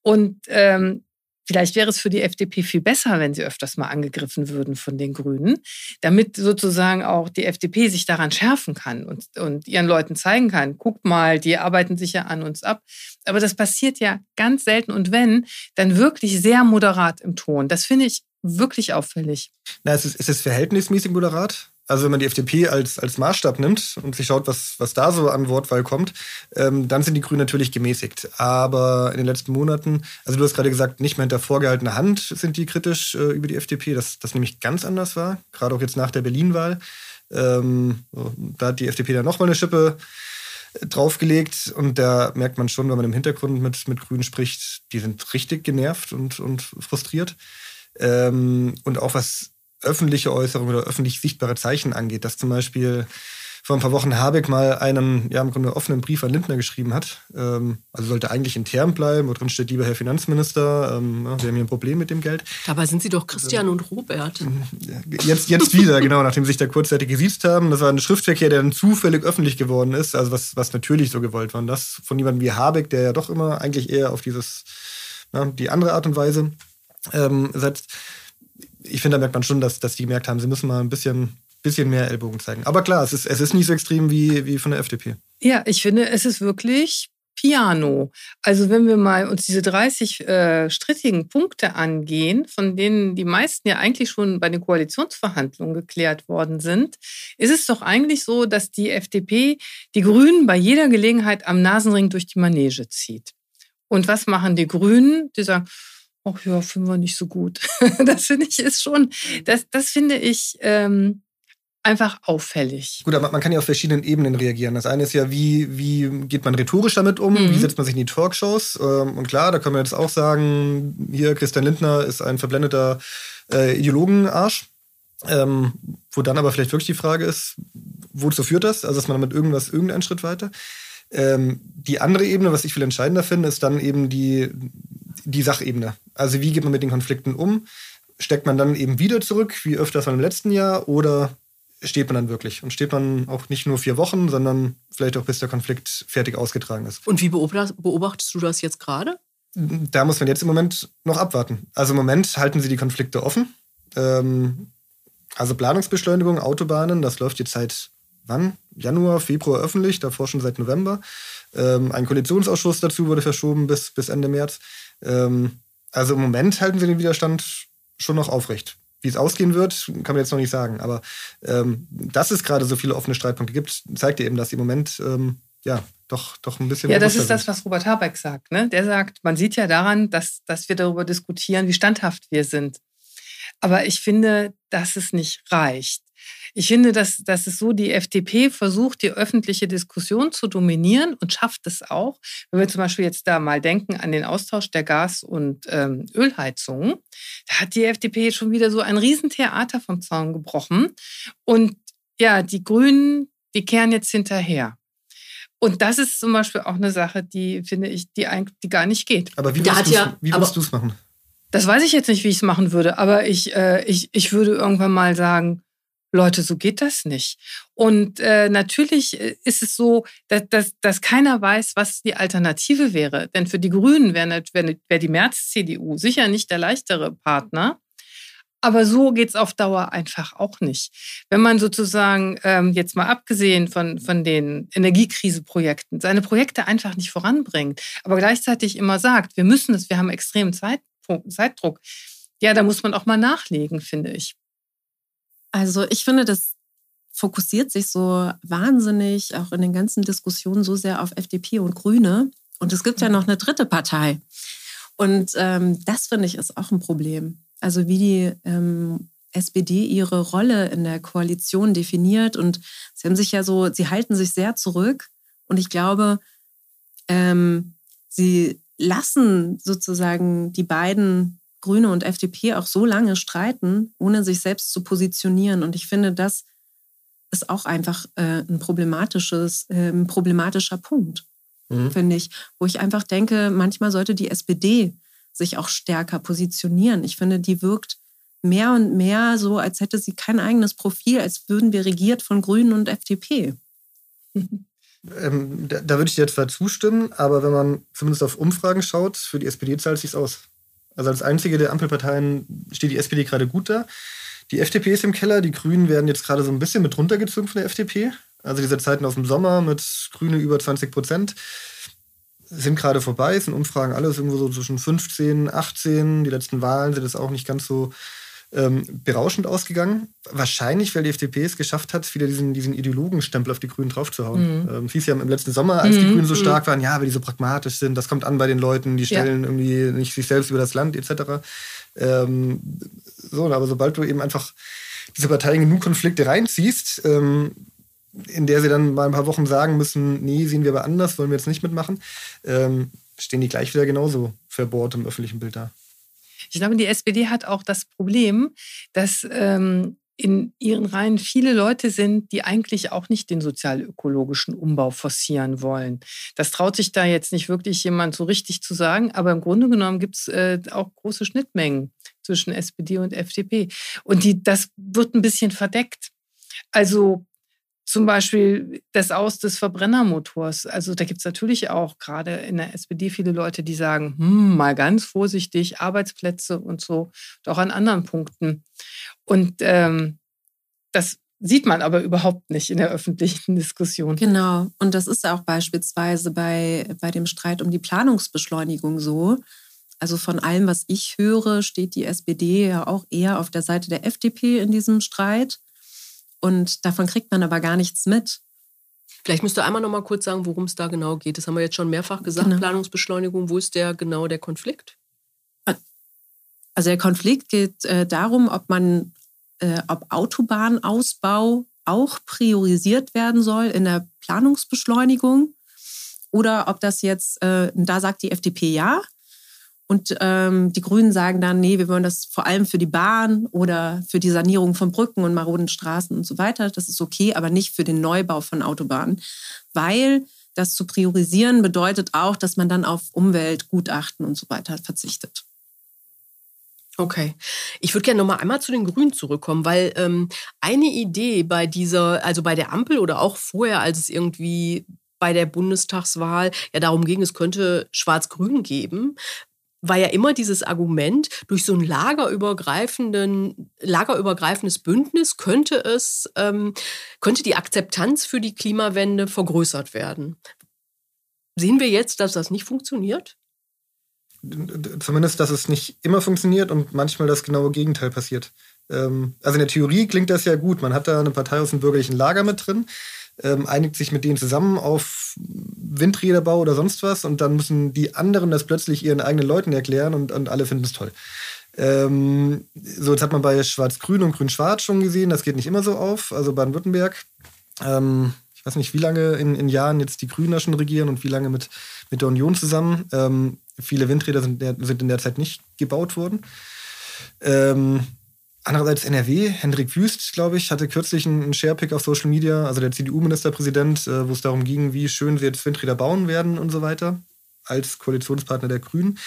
Und ähm, Vielleicht wäre es für die FDP viel besser, wenn sie öfters mal angegriffen würden von den Grünen, damit sozusagen auch die FDP sich daran schärfen kann und, und ihren Leuten zeigen kann, guckt mal, die arbeiten sich ja an uns ab. Aber das passiert ja ganz selten und wenn, dann wirklich sehr moderat im Ton. Das finde ich wirklich auffällig. Na, es ist, es verhältnismäßig moderat. Also wenn man die FDP als, als Maßstab nimmt und sich schaut, was, was da so an Wortwahl kommt, ähm, dann sind die Grünen natürlich gemäßigt. Aber in den letzten Monaten, also du hast gerade gesagt, nicht mehr hinter vorgehaltener Hand sind die kritisch äh, über die FDP, das, das nämlich ganz anders war, gerade auch jetzt nach der Berlin-Wahl. Ähm, da hat die FDP dann nochmal eine Schippe äh, draufgelegt und da merkt man schon, wenn man im Hintergrund mit, mit Grünen spricht, die sind richtig genervt und, und frustriert. Ähm, und auch was öffentliche Äußerungen oder öffentlich sichtbare Zeichen angeht, dass zum Beispiel vor ein paar Wochen Habeck mal einen ja, im Grunde offenen Brief an Lindner geschrieben hat. Ähm, also sollte eigentlich intern bleiben, wo drin steht, lieber Herr Finanzminister, ähm, wir haben hier ein Problem mit dem Geld. Dabei sind Sie doch Christian ähm, und Robert. Jetzt, jetzt wieder, genau, nachdem sie sich da kurzzeitig gesiezt haben. Das war ein Schriftverkehr, der dann zufällig öffentlich geworden ist, also was, was natürlich so gewollt war. Und das von jemandem wie Habeck, der ja doch immer eigentlich eher auf dieses, na, die andere Art und Weise ähm, setzt ich finde, da merkt man schon, dass, dass die gemerkt haben, sie müssen mal ein bisschen, bisschen mehr Ellbogen zeigen. Aber klar, es ist, es ist nicht so extrem wie, wie von der FDP. Ja, ich finde, es ist wirklich Piano. Also wenn wir mal uns diese 30 äh, strittigen Punkte angehen, von denen die meisten ja eigentlich schon bei den Koalitionsverhandlungen geklärt worden sind, ist es doch eigentlich so, dass die FDP die Grünen bei jeder Gelegenheit am Nasenring durch die Manege zieht. Und was machen die Grünen? Die sagen, ach ja, finden wir nicht so gut. das finde ich ist schon, das, das finde ich ähm, einfach auffällig. Gut, aber man kann ja auf verschiedenen Ebenen reagieren. Das eine ist ja, wie, wie geht man rhetorisch damit um? Mhm. Wie setzt man sich in die Talkshows? Ähm, und klar, da können wir jetzt auch sagen, hier Christian Lindner ist ein verblendeter äh, Ideologenarsch. Ähm, wo dann aber vielleicht wirklich die Frage ist, wozu führt das? Also, dass man mit irgendwas irgendeinen Schritt weiter. Ähm, die andere Ebene, was ich viel entscheidender finde, ist dann eben die, die Sachebene. Also wie geht man mit den Konflikten um? Steckt man dann eben wieder zurück, wie öfters im letzten Jahr, oder steht man dann wirklich? Und steht man auch nicht nur vier Wochen, sondern vielleicht auch bis der Konflikt fertig ausgetragen ist. Und wie beobachtest du das jetzt gerade? Da muss man jetzt im Moment noch abwarten. Also im Moment halten sie die Konflikte offen. Ähm, also Planungsbeschleunigung, Autobahnen, das läuft jetzt seit wann? Januar, Februar öffentlich, davor schon seit November. Ähm, ein Koalitionsausschuss dazu wurde verschoben bis, bis Ende März. Ähm, also im Moment halten sie den Widerstand schon noch aufrecht. Wie es ausgehen wird, kann man jetzt noch nicht sagen. Aber ähm, dass es gerade so viele offene Streitpunkte gibt, zeigt ja eben, dass im Moment ähm, ja doch, doch ein bisschen. Ja, das ist das, was Robert Habeck sagt. Ne? Der sagt, man sieht ja daran, dass, dass wir darüber diskutieren, wie standhaft wir sind. Aber ich finde, dass es nicht reicht. Ich finde, dass, dass es so, die FDP versucht, die öffentliche Diskussion zu dominieren und schafft es auch. Wenn wir zum Beispiel jetzt da mal denken an den Austausch der Gas- und ähm, Ölheizungen, da hat die FDP schon wieder so ein Riesentheater vom Zaun gebrochen. Und ja, die Grünen, die kehren jetzt hinterher. Und das ist zum Beispiel auch eine Sache, die finde ich, die eigentlich die gar nicht geht. Aber wie würdest ja, du es machen? Das weiß ich jetzt nicht, wie ich es machen würde, aber ich, äh, ich, ich würde irgendwann mal sagen, Leute, so geht das nicht. Und äh, natürlich äh, ist es so, dass, dass, dass keiner weiß, was die Alternative wäre. Denn für die Grünen wäre wär, die März-CDU sicher nicht der leichtere Partner. Aber so geht's auf Dauer einfach auch nicht. Wenn man sozusagen ähm, jetzt mal abgesehen von, von den Energiekriseprojekten seine Projekte einfach nicht voranbringt, aber gleichzeitig immer sagt, wir müssen es, wir haben extremen Zeitdruck, ja, da muss man auch mal nachlegen, finde ich. Also ich finde, das fokussiert sich so wahnsinnig auch in den ganzen Diskussionen so sehr auf FDP und Grüne. Und es gibt ja noch eine dritte Partei. Und ähm, das finde ich ist auch ein Problem. Also wie die ähm, SPD ihre Rolle in der Koalition definiert. Und sie haben sich ja so, sie halten sich sehr zurück. Und ich glaube, ähm, sie lassen sozusagen die beiden Grüne und FDP auch so lange streiten, ohne sich selbst zu positionieren. Und ich finde, das ist auch einfach äh, ein problematisches, äh, ein problematischer Punkt, mhm. finde ich, wo ich einfach denke, manchmal sollte die SPD sich auch stärker positionieren. Ich finde, die wirkt mehr und mehr so, als hätte sie kein eigenes Profil, als würden wir regiert von Grünen und FDP. Ähm, da, da, würde ich dir zwar zustimmen, aber wenn man zumindest auf Umfragen schaut, für die SPD zahlt es sich aus. Also als einzige der Ampelparteien steht die SPD gerade gut da. Die FDP ist im Keller, die Grünen werden jetzt gerade so ein bisschen mit runtergezogen von der FDP. Also diese Zeiten aus dem Sommer mit Grüne über 20 Prozent sind gerade vorbei, sind Umfragen alles irgendwo so zwischen 15, 18. Die letzten Wahlen sind jetzt auch nicht ganz so ähm, berauschend ausgegangen. Wahrscheinlich, weil die FDP es geschafft hat, wieder diesen, diesen Ideologenstempel auf die Grünen draufzuhauen. Mhm. Ähm, hieß ja im letzten Sommer, als mhm. die Grünen so stark waren, ja, weil die so pragmatisch sind, das kommt an bei den Leuten, die stellen ja. irgendwie nicht sich selbst über das Land etc. Ähm, so, aber sobald du eben einfach diese Parteien genug Konflikte reinziehst, ähm, in der sie dann mal ein paar Wochen sagen müssen, nee, sehen wir aber anders, wollen wir jetzt nicht mitmachen, ähm, stehen die gleich wieder genauso verbohrt im öffentlichen Bild da. Ich glaube, die SPD hat auch das Problem, dass ähm, in ihren Reihen viele Leute sind, die eigentlich auch nicht den sozialökologischen Umbau forcieren wollen. Das traut sich da jetzt nicht wirklich jemand so richtig zu sagen, aber im Grunde genommen gibt es äh, auch große Schnittmengen zwischen SPD und FDP. Und die, das wird ein bisschen verdeckt. Also zum Beispiel das Aus des Verbrennermotors. Also da gibt es natürlich auch gerade in der SPD viele Leute, die sagen, hm, mal ganz vorsichtig, Arbeitsplätze und so, auch an anderen Punkten. Und ähm, das sieht man aber überhaupt nicht in der öffentlichen Diskussion. Genau. Und das ist auch beispielsweise bei, bei dem Streit um die Planungsbeschleunigung so. Also von allem, was ich höre, steht die SPD ja auch eher auf der Seite der FDP in diesem Streit. Und davon kriegt man aber gar nichts mit. Vielleicht müsst ihr einmal noch mal kurz sagen, worum es da genau geht. Das haben wir jetzt schon mehrfach gesagt. Genau. Planungsbeschleunigung, wo ist der genau der Konflikt? Also der Konflikt geht äh, darum, ob man, äh, ob Autobahnausbau auch priorisiert werden soll in der Planungsbeschleunigung oder ob das jetzt, äh, da sagt die FDP ja, und ähm, die Grünen sagen dann, nee, wir wollen das vor allem für die Bahn oder für die Sanierung von Brücken und maroden Straßen und so weiter. Das ist okay, aber nicht für den Neubau von Autobahnen. Weil das zu priorisieren bedeutet auch, dass man dann auf Umweltgutachten und so weiter verzichtet. Okay. Ich würde gerne noch mal einmal zu den Grünen zurückkommen, weil ähm, eine Idee bei dieser, also bei der Ampel oder auch vorher, als es irgendwie bei der Bundestagswahl ja darum ging, es könnte Schwarz-Grün geben, war ja immer dieses Argument, durch so ein lagerübergreifenden, lagerübergreifendes Bündnis könnte es, ähm, könnte die Akzeptanz für die Klimawende vergrößert werden. Sehen wir jetzt, dass das nicht funktioniert? Zumindest, dass es nicht immer funktioniert und manchmal das genaue Gegenteil passiert. Ähm, also in der Theorie klingt das ja gut. Man hat da eine Partei aus dem bürgerlichen Lager mit drin ähm, einigt sich mit denen zusammen auf Windräderbau oder sonst was und dann müssen die anderen das plötzlich ihren eigenen Leuten erklären und, und alle finden es toll. Ähm, so, jetzt hat man bei Schwarz-Grün und Grün-Schwarz schon gesehen, das geht nicht immer so auf. Also Baden-Württemberg, ähm, ich weiß nicht, wie lange in, in, Jahren jetzt die Grünen schon regieren und wie lange mit, mit der Union zusammen. Ähm, viele Windräder sind, sind, in der Zeit nicht gebaut worden. Ähm, Andererseits NRW, Hendrik Wüst, glaube ich, hatte kürzlich einen Sharepick auf Social Media, also der CDU-Ministerpräsident, äh, wo es darum ging, wie schön sie jetzt Windräder bauen werden und so weiter, als Koalitionspartner der Grünen.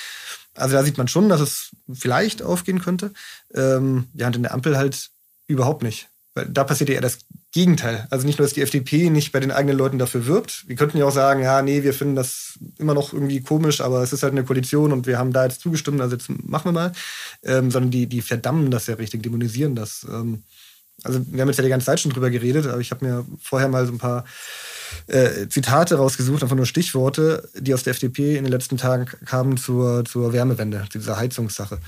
Also da sieht man schon, dass es vielleicht aufgehen könnte. Ähm, ja, und in der Ampel halt überhaupt nicht. Weil da passiert ja eher das Gegenteil. Also nicht nur, dass die FDP nicht bei den eigenen Leuten dafür wirbt. Wir könnten ja auch sagen, ja, nee, wir finden das immer noch irgendwie komisch, aber es ist halt eine Koalition und wir haben da jetzt zugestimmt, also jetzt machen wir mal. Ähm, sondern die, die verdammen das ja richtig, dämonisieren das. Ähm, also wir haben jetzt ja die ganze Zeit schon drüber geredet, aber ich habe mir vorher mal so ein paar äh, Zitate rausgesucht, einfach nur Stichworte, die aus der FDP in den letzten Tagen kamen zur, zur Wärmewende, zu dieser Heizungssache.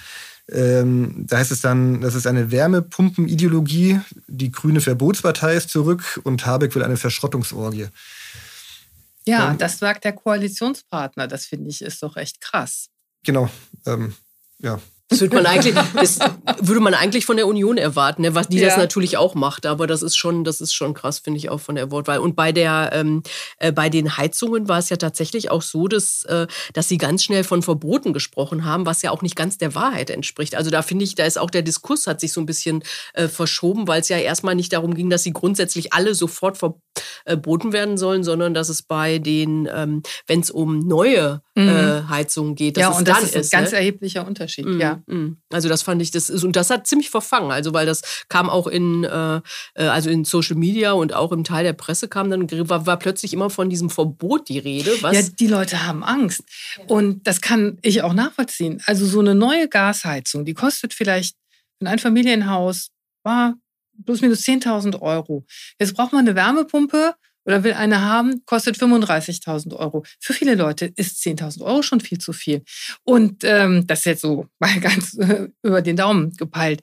Ähm, da heißt es dann, das ist eine Wärmepumpenideologie, die grüne Verbotspartei ist zurück und Habeck will eine Verschrottungsorgie. Ja, ähm, das sagt der Koalitionspartner. Das finde ich ist doch echt krass. Genau. Ähm, ja, das würde man eigentlich, das würde man eigentlich von der Union erwarten, ne? was die ja. das natürlich auch macht. Aber das ist schon, das ist schon krass, finde ich auch von der Wortwahl. Und bei der, ähm, äh, bei den Heizungen war es ja tatsächlich auch so, dass, äh, dass sie ganz schnell von Verboten gesprochen haben, was ja auch nicht ganz der Wahrheit entspricht. Also da finde ich, da ist auch der Diskurs hat sich so ein bisschen äh, verschoben, weil es ja erstmal nicht darum ging, dass sie grundsätzlich alle sofort verboten werden sollen, sondern dass es bei den, ähm, wenn es um neue mhm. Äh, Heizungen geht, dass ja, es und dann das ist ein ist, ganz ne? erheblicher Unterschied. Mhm. Ja. Mm. Also das fand ich, das ist, und das hat ziemlich verfangen. Also weil das kam auch in, äh, äh, also in Social Media und auch im Teil der Presse kam dann, war, war plötzlich immer von diesem Verbot die Rede. Was? Ja, die Leute haben Angst. Und das kann ich auch nachvollziehen. Also so eine neue Gasheizung, die kostet vielleicht in ein Familienhaus, war plus minus 10.000 Euro. Jetzt braucht man eine Wärmepumpe oder will eine haben, kostet 35.000 Euro. Für viele Leute ist 10.000 Euro schon viel zu viel. Und ähm, das ist jetzt so mal ganz äh, über den Daumen gepeilt.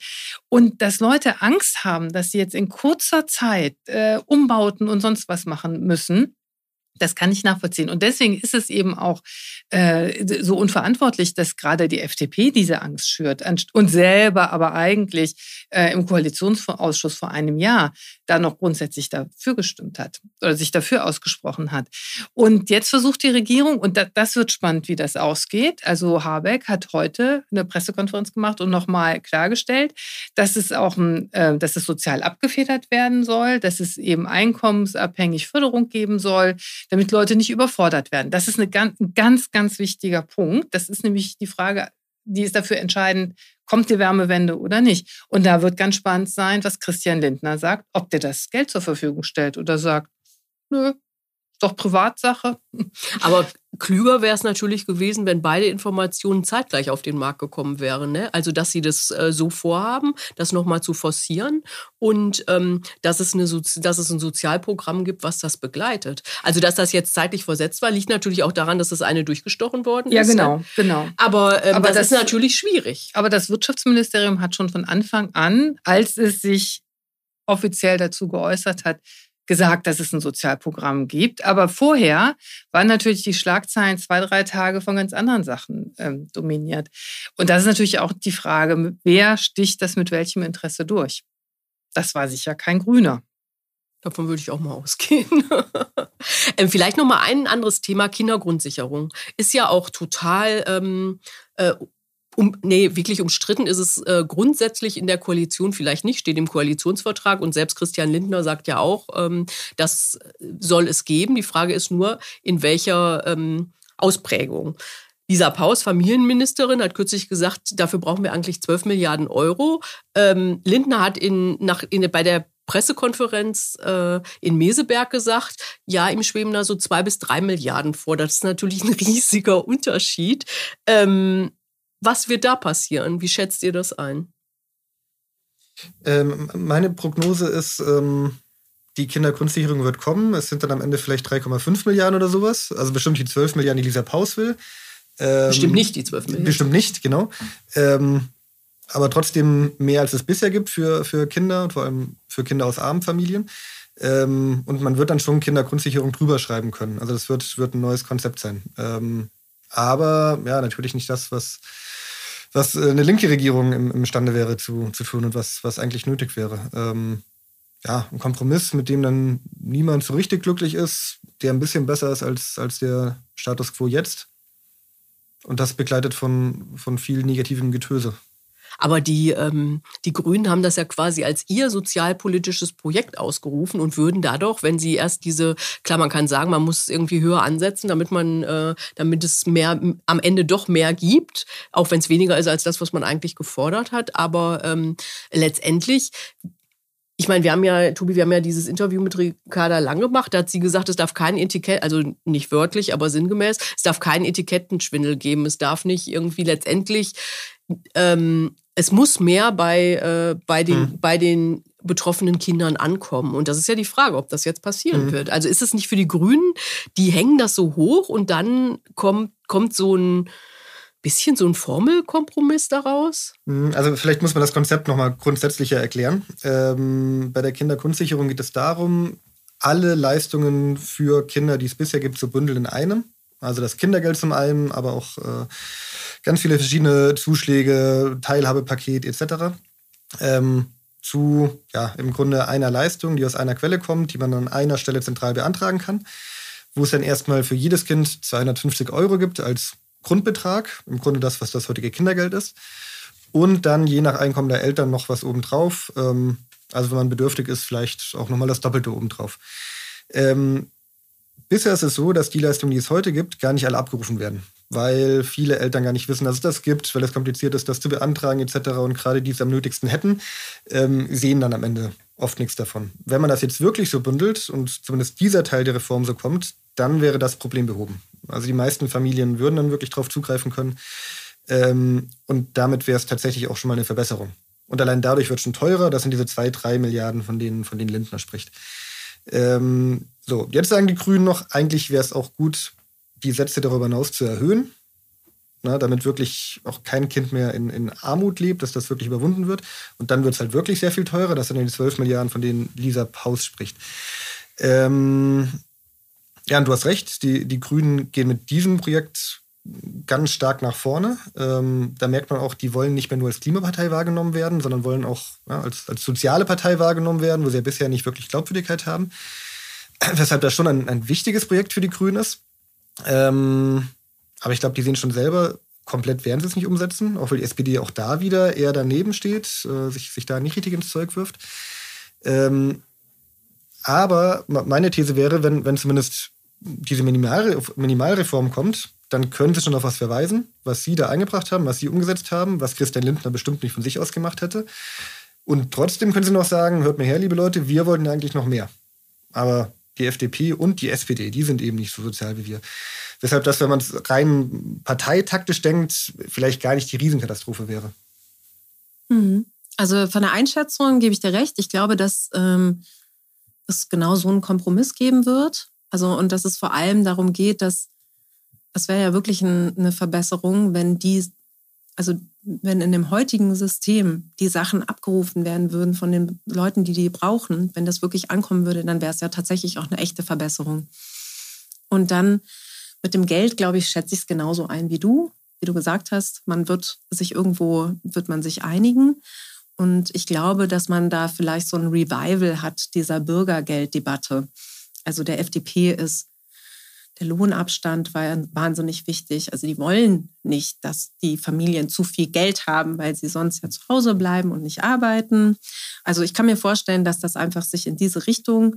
Und dass Leute Angst haben, dass sie jetzt in kurzer Zeit äh, Umbauten und sonst was machen müssen, das kann ich nachvollziehen. Und deswegen ist es eben auch äh, so unverantwortlich, dass gerade die FDP diese Angst schürt und selber aber eigentlich äh, im Koalitionsausschuss vor einem Jahr da noch grundsätzlich dafür gestimmt hat oder sich dafür ausgesprochen hat. Und jetzt versucht die Regierung, und da, das wird spannend, wie das ausgeht. Also Habeck hat heute eine Pressekonferenz gemacht und nochmal klargestellt, dass es auch, äh, dass es sozial abgefedert werden soll, dass es eben einkommensabhängig Förderung geben soll damit Leute nicht überfordert werden. Das ist eine ganz, ein ganz, ganz wichtiger Punkt. Das ist nämlich die Frage, die ist dafür entscheidend, kommt die Wärmewende oder nicht. Und da wird ganz spannend sein, was Christian Lindner sagt, ob der das Geld zur Verfügung stellt oder sagt, nö, doch Privatsache. Aber klüger wäre es natürlich gewesen, wenn beide Informationen zeitgleich auf den Markt gekommen wären. Ne? Also, dass sie das äh, so vorhaben, das nochmal zu forcieren und ähm, dass, es eine, dass es ein Sozialprogramm gibt, was das begleitet. Also, dass das jetzt zeitlich versetzt war, liegt natürlich auch daran, dass das eine durchgestochen worden ja, ist. Ja, genau, ne? genau. Aber, ähm, aber das, das ist natürlich schwierig. Aber das Wirtschaftsministerium hat schon von Anfang an, als es sich offiziell dazu geäußert hat, gesagt, dass es ein Sozialprogramm gibt. Aber vorher waren natürlich die Schlagzeilen zwei, drei Tage von ganz anderen Sachen ähm, dominiert. Und das ist natürlich auch die Frage, wer sticht das mit welchem Interesse durch? Das war sicher kein Grüner. Davon würde ich auch mal ausgehen. ähm, vielleicht noch mal ein anderes Thema: Kindergrundsicherung ist ja auch total ähm, äh, um, nee, wirklich umstritten ist es äh, grundsätzlich in der Koalition vielleicht nicht, steht im Koalitionsvertrag und selbst Christian Lindner sagt ja auch, ähm, das soll es geben. Die Frage ist nur, in welcher ähm, Ausprägung. Lisa Paus, Familienministerin, hat kürzlich gesagt, dafür brauchen wir eigentlich 12 Milliarden Euro. Ähm, Lindner hat in, nach, in, bei der Pressekonferenz äh, in Meseberg gesagt, ja, ihm schweben da so zwei bis drei Milliarden vor. Das ist natürlich ein riesiger Unterschied. Ähm, was wird da passieren? Wie schätzt ihr das ein? Ähm, meine Prognose ist, ähm, die Kindergrundsicherung wird kommen. Es sind dann am Ende vielleicht 3,5 Milliarden oder sowas. Also bestimmt die 12 Milliarden, die Lisa Paus will. Ähm, bestimmt nicht die 12 Milliarden. Bestimmt nicht, genau. Ähm, aber trotzdem mehr, als es bisher gibt für, für Kinder und vor allem für Kinder aus armen Familien. Ähm, und man wird dann schon Kindergrundsicherung drüber schreiben können. Also das wird, wird ein neues Konzept sein. Ähm, aber ja, natürlich nicht das, was was äh, eine linke Regierung im, imstande wäre zu, zu tun und was, was eigentlich nötig wäre. Ähm, ja, ein Kompromiss, mit dem dann niemand so richtig glücklich ist, der ein bisschen besser ist als, als der Status quo jetzt. Und das begleitet von, von viel negativem Getöse. Aber die, ähm, die Grünen haben das ja quasi als ihr sozialpolitisches Projekt ausgerufen und würden dadurch, wenn sie erst diese, klar, man kann sagen, man muss irgendwie höher ansetzen, damit man, äh, damit es mehr am Ende doch mehr gibt, auch wenn es weniger ist als das, was man eigentlich gefordert hat. Aber ähm, letztendlich ich meine, wir haben ja, Tobi, wir haben ja dieses Interview mit Ricarda Lang gemacht. Da hat sie gesagt, es darf kein Etikett, also nicht wörtlich, aber sinngemäß, es darf keinen Etikettenschwindel geben. Es darf nicht irgendwie letztendlich ähm, es muss mehr bei, äh, bei, den, mhm. bei den betroffenen Kindern ankommen. Und das ist ja die Frage, ob das jetzt passieren mhm. wird. Also ist es nicht für die Grünen, die hängen das so hoch und dann kommt, kommt so ein bisschen so ein Formelkompromiss daraus? Hm, also vielleicht muss man das Konzept nochmal grundsätzlicher erklären. Ähm, bei der Kindergrundsicherung geht es darum, alle Leistungen für Kinder, die es bisher gibt, zu bündeln in einem. Also das Kindergeld zum einen, aber auch äh, ganz viele verschiedene Zuschläge, Teilhabepaket etc. Ähm, zu ja, im Grunde einer Leistung, die aus einer Quelle kommt, die man an einer Stelle zentral beantragen kann, wo es dann erstmal für jedes Kind 250 Euro gibt als Grundbetrag, im Grunde das, was das heutige Kindergeld ist. Und dann je nach Einkommen der Eltern noch was obendrauf. Ähm, also wenn man bedürftig ist, vielleicht auch nochmal das Doppelte obendrauf. Ähm, bisher ist es so, dass die Leistungen, die es heute gibt, gar nicht alle abgerufen werden, weil viele Eltern gar nicht wissen, dass es das gibt, weil es kompliziert ist, das zu beantragen etc. Und gerade die es am nötigsten hätten, ähm, sehen dann am Ende oft nichts davon. Wenn man das jetzt wirklich so bündelt und zumindest dieser Teil der Reform so kommt, dann wäre das Problem behoben. Also die meisten Familien würden dann wirklich darauf zugreifen können. Ähm, und damit wäre es tatsächlich auch schon mal eine Verbesserung. Und allein dadurch wird es schon teurer. Das sind diese zwei, drei Milliarden, von denen, von denen Lindner spricht. Ähm, so, jetzt sagen die Grünen noch, eigentlich wäre es auch gut, die Sätze darüber hinaus zu erhöhen, na, damit wirklich auch kein Kind mehr in, in Armut lebt, dass das wirklich überwunden wird. Und dann wird es halt wirklich sehr viel teurer. Das sind ja die 12 Milliarden, von denen Lisa Paus spricht. Ähm, ja, und du hast recht, die, die Grünen gehen mit diesem Projekt ganz stark nach vorne. Ähm, da merkt man auch, die wollen nicht mehr nur als Klimapartei wahrgenommen werden, sondern wollen auch ja, als, als soziale Partei wahrgenommen werden, wo sie ja bisher nicht wirklich Glaubwürdigkeit haben. Weshalb das schon ein, ein wichtiges Projekt für die Grünen ist. Ähm, aber ich glaube, die sehen schon selber, komplett werden sie es nicht umsetzen, auch weil die SPD auch da wieder eher daneben steht, äh, sich, sich da nicht richtig ins Zeug wirft. Ähm, aber meine These wäre, wenn, wenn zumindest diese Minimal Minimalreform kommt, dann können sie schon auf was verweisen, was sie da eingebracht haben, was sie umgesetzt haben, was Christian Lindner bestimmt nicht von sich aus gemacht hätte. Und trotzdem können sie noch sagen, hört mir her, liebe Leute, wir wollten eigentlich noch mehr. Aber die FDP und die SPD, die sind eben nicht so sozial wie wir. Weshalb das, wenn man es rein parteitaktisch denkt, vielleicht gar nicht die Riesenkatastrophe wäre. Mhm. Also von der Einschätzung gebe ich dir recht. Ich glaube, dass ähm, es genau so einen Kompromiss geben wird. Also und dass es vor allem darum geht, dass es wäre ja wirklich ein, eine Verbesserung, wenn die, also wenn in dem heutigen System die Sachen abgerufen werden würden von den Leuten, die die brauchen, wenn das wirklich ankommen würde, dann wäre es ja tatsächlich auch eine echte Verbesserung. Und dann mit dem Geld, glaube ich, schätze ich es genauso ein wie du. Wie du gesagt hast, man wird sich irgendwo, wird man sich einigen. Und ich glaube, dass man da vielleicht so ein Revival hat dieser Bürgergelddebatte. Also der FDP ist der Lohnabstand war wahnsinnig wichtig. Also die wollen nicht, dass die Familien zu viel Geld haben, weil sie sonst ja zu Hause bleiben und nicht arbeiten. Also ich kann mir vorstellen, dass das einfach sich in diese Richtung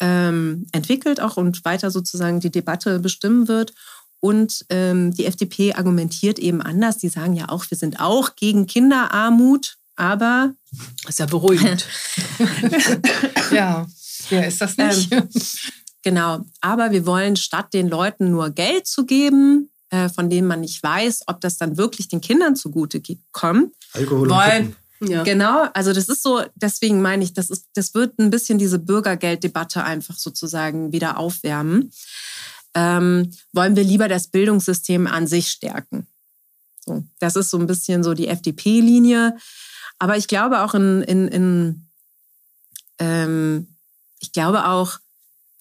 ähm, entwickelt auch und weiter sozusagen die Debatte bestimmen wird. Und ähm, die FDP argumentiert eben anders. Die sagen ja auch, wir sind auch gegen Kinderarmut, aber. Das ist ja beruhigend. ja, ja, ist das nicht? Ähm, Genau. Aber wir wollen statt den Leuten nur Geld zu geben, äh, von dem man nicht weiß, ob das dann wirklich den Kindern zugute kommt. Alkohol wollen, ja. Genau, also das ist so, deswegen meine ich, das, ist, das wird ein bisschen diese Bürgergelddebatte einfach sozusagen wieder aufwärmen. Ähm, wollen wir lieber das Bildungssystem an sich stärken? So, das ist so ein bisschen so die FDP-Linie. Aber ich glaube auch in, in, in ähm, ich glaube auch,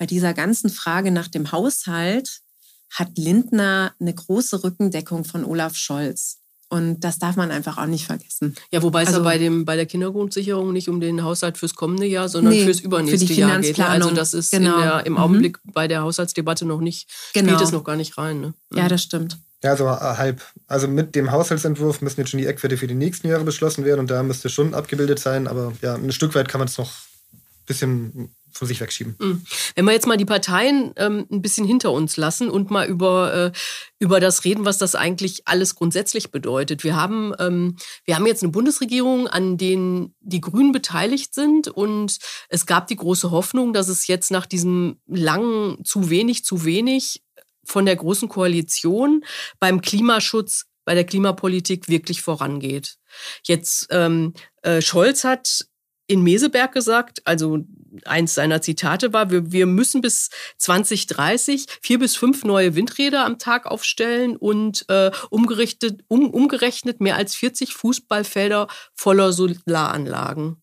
bei dieser ganzen Frage nach dem Haushalt hat Lindner eine große Rückendeckung von Olaf Scholz. Und das darf man einfach auch nicht vergessen. Ja, wobei also, es ja bei, dem, bei der Kindergrundsicherung nicht um den Haushalt fürs kommende Jahr, sondern nee, fürs übernächste für Jahr geht. Ne? Also das ist genau. der, im mhm. Augenblick mhm. bei der Haushaltsdebatte noch nicht, genau. spielt es noch gar nicht rein. Ne? Ja, das stimmt. Ja, so also halb. Also mit dem Haushaltsentwurf müssen jetzt schon die Eckwerte für die nächsten Jahre beschlossen werden und da müsste schon abgebildet sein. Aber ja, ein Stück weit kann man es noch ein bisschen von sich wegschieben. Mhm. Wenn wir jetzt mal die Parteien ähm, ein bisschen hinter uns lassen und mal über, äh, über das reden, was das eigentlich alles grundsätzlich bedeutet. Wir haben, ähm, wir haben jetzt eine Bundesregierung, an denen die Grünen beteiligt sind und es gab die große Hoffnung, dass es jetzt nach diesem langen zu wenig, zu wenig von der Großen Koalition beim Klimaschutz bei der Klimapolitik wirklich vorangeht. Jetzt ähm, äh, Scholz hat in Meseberg gesagt, also eins seiner Zitate war, wir, wir müssen bis 2030 vier bis fünf neue Windräder am Tag aufstellen und äh, umgerechnet, um, umgerechnet mehr als 40 Fußballfelder voller Solaranlagen.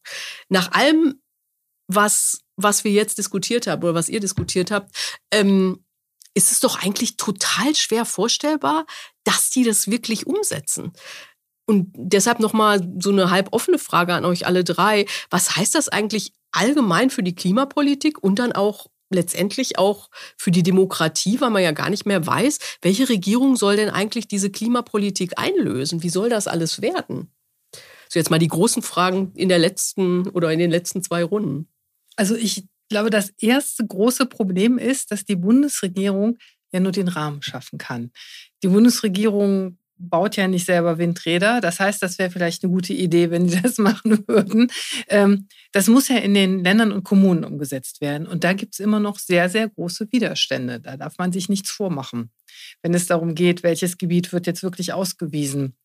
Nach allem, was, was wir jetzt diskutiert haben oder was ihr diskutiert habt, ähm, ist es doch eigentlich total schwer vorstellbar, dass die das wirklich umsetzen. Und deshalb nochmal so eine halb offene Frage an euch alle drei. Was heißt das eigentlich allgemein für die Klimapolitik und dann auch letztendlich auch für die Demokratie, weil man ja gar nicht mehr weiß, welche Regierung soll denn eigentlich diese Klimapolitik einlösen? Wie soll das alles werden? So jetzt mal die großen Fragen in der letzten oder in den letzten zwei Runden. Also ich glaube, das erste große Problem ist, dass die Bundesregierung ja nur den Rahmen schaffen kann. Die Bundesregierung baut ja nicht selber Windräder. Das heißt, das wäre vielleicht eine gute Idee, wenn die das machen würden. Ähm, das muss ja in den Ländern und Kommunen umgesetzt werden. Und da gibt es immer noch sehr, sehr große Widerstände. Da darf man sich nichts vormachen, wenn es darum geht, welches Gebiet wird jetzt wirklich ausgewiesen.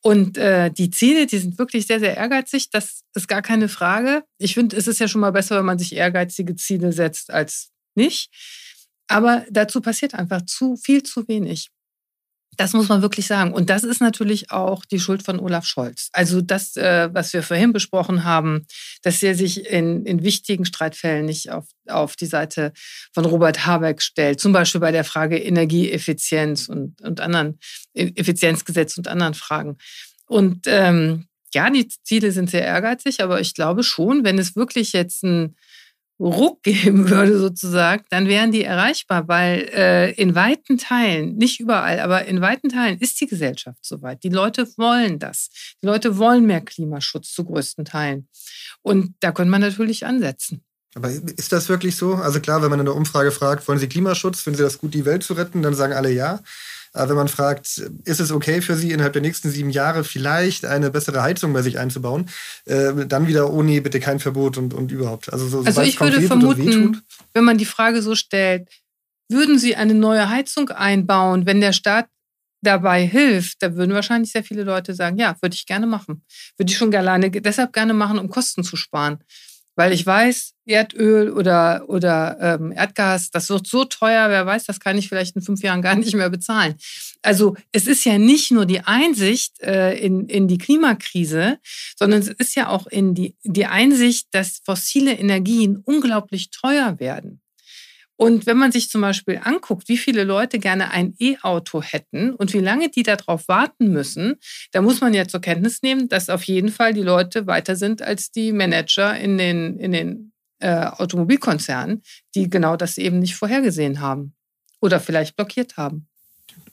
Und äh, die Ziele, die sind wirklich sehr, sehr ehrgeizig. Das ist gar keine Frage. Ich finde, es ist ja schon mal besser, wenn man sich ehrgeizige Ziele setzt, als nicht. Aber dazu passiert einfach zu viel zu wenig. Das muss man wirklich sagen. Und das ist natürlich auch die Schuld von Olaf Scholz. Also das, äh, was wir vorhin besprochen haben, dass er sich in, in wichtigen Streitfällen nicht auf, auf die Seite von Robert Habeck stellt. Zum Beispiel bei der Frage Energieeffizienz und, und anderen e-, Effizienzgesetz und anderen Fragen. Und ähm, ja, die Ziele sind sehr ehrgeizig, aber ich glaube schon, wenn es wirklich jetzt ein Ruck geben würde sozusagen, dann wären die erreichbar, weil äh, in weiten Teilen, nicht überall, aber in weiten Teilen ist die Gesellschaft soweit. Die Leute wollen das. Die Leute wollen mehr Klimaschutz zu größten Teilen. Und da könnte man natürlich ansetzen. Aber ist das wirklich so? Also klar, wenn man in der Umfrage fragt, wollen Sie Klimaschutz, finden Sie das gut, die Welt zu retten, dann sagen alle ja. Aber wenn man fragt, ist es okay für Sie, innerhalb der nächsten sieben Jahre vielleicht eine bessere Heizung bei sich einzubauen, äh, dann wieder, oh nee, bitte kein Verbot und, und überhaupt. Also, so, also ich würde vermuten, wenn man die Frage so stellt, würden Sie eine neue Heizung einbauen, wenn der Staat dabei hilft, da würden wahrscheinlich sehr viele Leute sagen, ja, würde ich gerne machen. Würde ich schon alleine deshalb gerne machen, um Kosten zu sparen. Weil ich weiß, Erdöl oder, oder ähm, Erdgas, das wird so teuer, wer weiß, das kann ich vielleicht in fünf Jahren gar nicht mehr bezahlen. Also es ist ja nicht nur die Einsicht äh, in, in die Klimakrise, sondern es ist ja auch in die, die Einsicht, dass fossile Energien unglaublich teuer werden. Und wenn man sich zum Beispiel anguckt, wie viele Leute gerne ein E-Auto hätten und wie lange die darauf warten müssen, da muss man ja zur Kenntnis nehmen, dass auf jeden Fall die Leute weiter sind als die Manager in den, in den äh, Automobilkonzernen, die genau das eben nicht vorhergesehen haben oder vielleicht blockiert haben.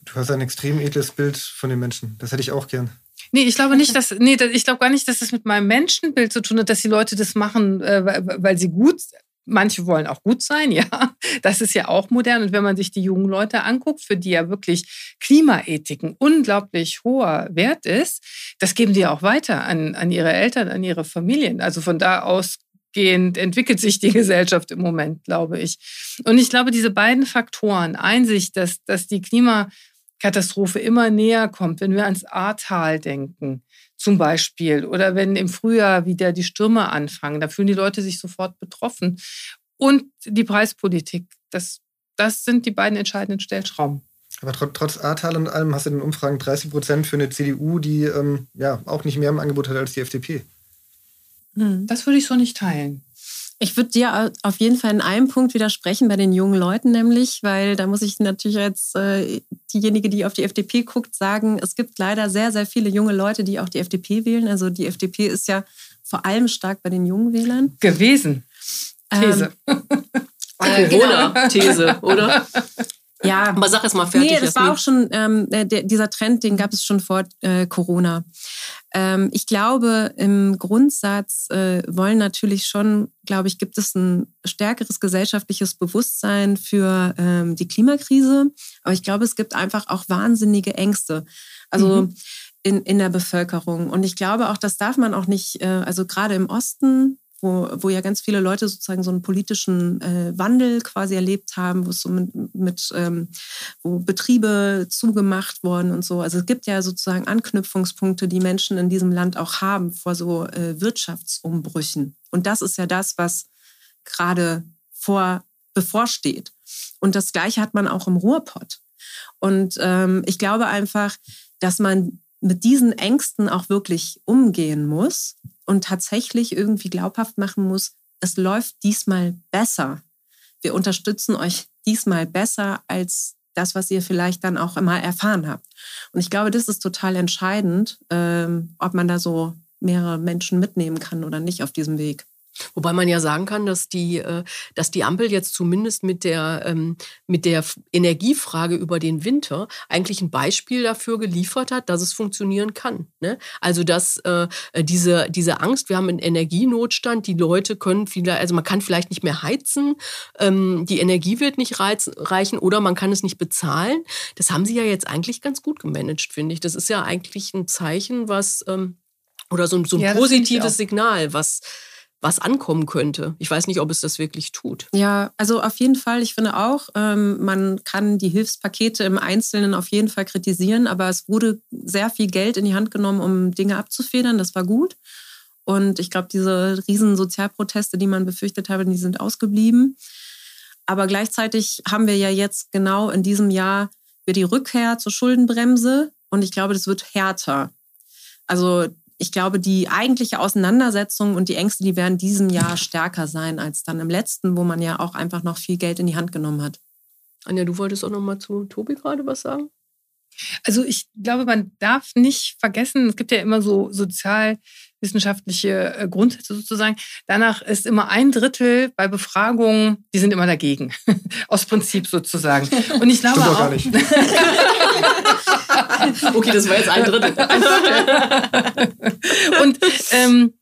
Du hast ein extrem edles Bild von den Menschen. Das hätte ich auch gern. Nee, ich glaube nicht, dass, nee, ich glaube gar nicht, dass das mit meinem Menschenbild zu tun hat, dass die Leute das machen, äh, weil sie gut Manche wollen auch gut sein, ja. Das ist ja auch modern. Und wenn man sich die jungen Leute anguckt, für die ja wirklich Klimaethik ein unglaublich hoher Wert ist, das geben die auch weiter an, an ihre Eltern, an ihre Familien. Also von da ausgehend entwickelt sich die Gesellschaft im Moment, glaube ich. Und ich glaube, diese beiden Faktoren, Einsicht, dass, dass die Klimakatastrophe immer näher kommt, wenn wir ans Ahrtal denken, zum Beispiel. Oder wenn im Frühjahr wieder die Stürme anfangen, da fühlen die Leute sich sofort betroffen. Und die Preispolitik, das, das sind die beiden entscheidenden Stellschrauben. Aber trotz, Ahrtal und allem hast du in den Umfragen 30 Prozent für eine CDU, die ähm, ja auch nicht mehr im Angebot hat als die FDP. Hm. Das würde ich so nicht teilen. Ich würde dir auf jeden Fall in einem Punkt widersprechen bei den jungen Leuten, nämlich, weil da muss ich natürlich als äh, diejenige, die auf die FDP guckt, sagen, es gibt leider sehr, sehr viele junge Leute, die auch die FDP wählen. Also die FDP ist ja vor allem stark bei den jungen Wählern. Gewesen. These. Ähm, Corona-These, oder? Ja. Aber sag es mal fertig. Nee, das war auch schon, ähm, der, dieser Trend, den gab es schon vor äh, Corona. Ähm, ich glaube, im Grundsatz äh, wollen natürlich schon, glaube ich, gibt es ein stärkeres gesellschaftliches Bewusstsein für ähm, die Klimakrise. Aber ich glaube, es gibt einfach auch wahnsinnige Ängste. Also mhm. in, in der Bevölkerung. Und ich glaube auch, das darf man auch nicht, äh, also gerade im Osten wo, wo ja ganz viele Leute sozusagen so einen politischen äh, Wandel quasi erlebt haben, wo es so mit, mit ähm, wo Betriebe zugemacht wurden und so. Also es gibt ja sozusagen Anknüpfungspunkte, die Menschen in diesem Land auch haben vor so äh, Wirtschaftsumbrüchen. Und das ist ja das, was gerade vor bevorsteht. Und das Gleiche hat man auch im Ruhrpott. Und ähm, ich glaube einfach, dass man mit diesen Ängsten auch wirklich umgehen muss und tatsächlich irgendwie glaubhaft machen muss, es läuft diesmal besser. Wir unterstützen euch diesmal besser als das, was ihr vielleicht dann auch immer erfahren habt. Und ich glaube, das ist total entscheidend, ähm, ob man da so mehrere Menschen mitnehmen kann oder nicht auf diesem Weg. Wobei man ja sagen kann, dass die, äh, dass die Ampel jetzt zumindest mit der, ähm, mit der Energiefrage über den Winter eigentlich ein Beispiel dafür geliefert hat, dass es funktionieren kann. Ne? Also dass äh, diese, diese Angst, wir haben einen Energienotstand, die Leute können vielleicht, also man kann vielleicht nicht mehr heizen, ähm, die Energie wird nicht reichen oder man kann es nicht bezahlen. Das haben sie ja jetzt eigentlich ganz gut gemanagt, finde ich. Das ist ja eigentlich ein Zeichen, was ähm, oder so, so ein ja, positives Signal, was was ankommen könnte. Ich weiß nicht, ob es das wirklich tut. Ja, also auf jeden Fall. Ich finde auch, ähm, man kann die Hilfspakete im Einzelnen auf jeden Fall kritisieren, aber es wurde sehr viel Geld in die Hand genommen, um Dinge abzufedern. Das war gut. Und ich glaube, diese riesen Sozialproteste, die man befürchtet habe, die sind ausgeblieben. Aber gleichzeitig haben wir ja jetzt genau in diesem Jahr die Rückkehr zur Schuldenbremse. Und ich glaube, das wird härter. Also ich glaube, die eigentliche Auseinandersetzung und die Ängste, die werden diesem Jahr stärker sein als dann im letzten, wo man ja auch einfach noch viel Geld in die Hand genommen hat. Anja, du wolltest auch noch mal zu Tobi gerade was sagen? Also ich glaube, man darf nicht vergessen, es gibt ja immer so sozialwissenschaftliche äh, Grundsätze sozusagen. Danach ist immer ein Drittel bei Befragungen, die sind immer dagegen. Aus Prinzip sozusagen. Und ich glaube auch. okay, das war jetzt ein Drittel. Und ähm,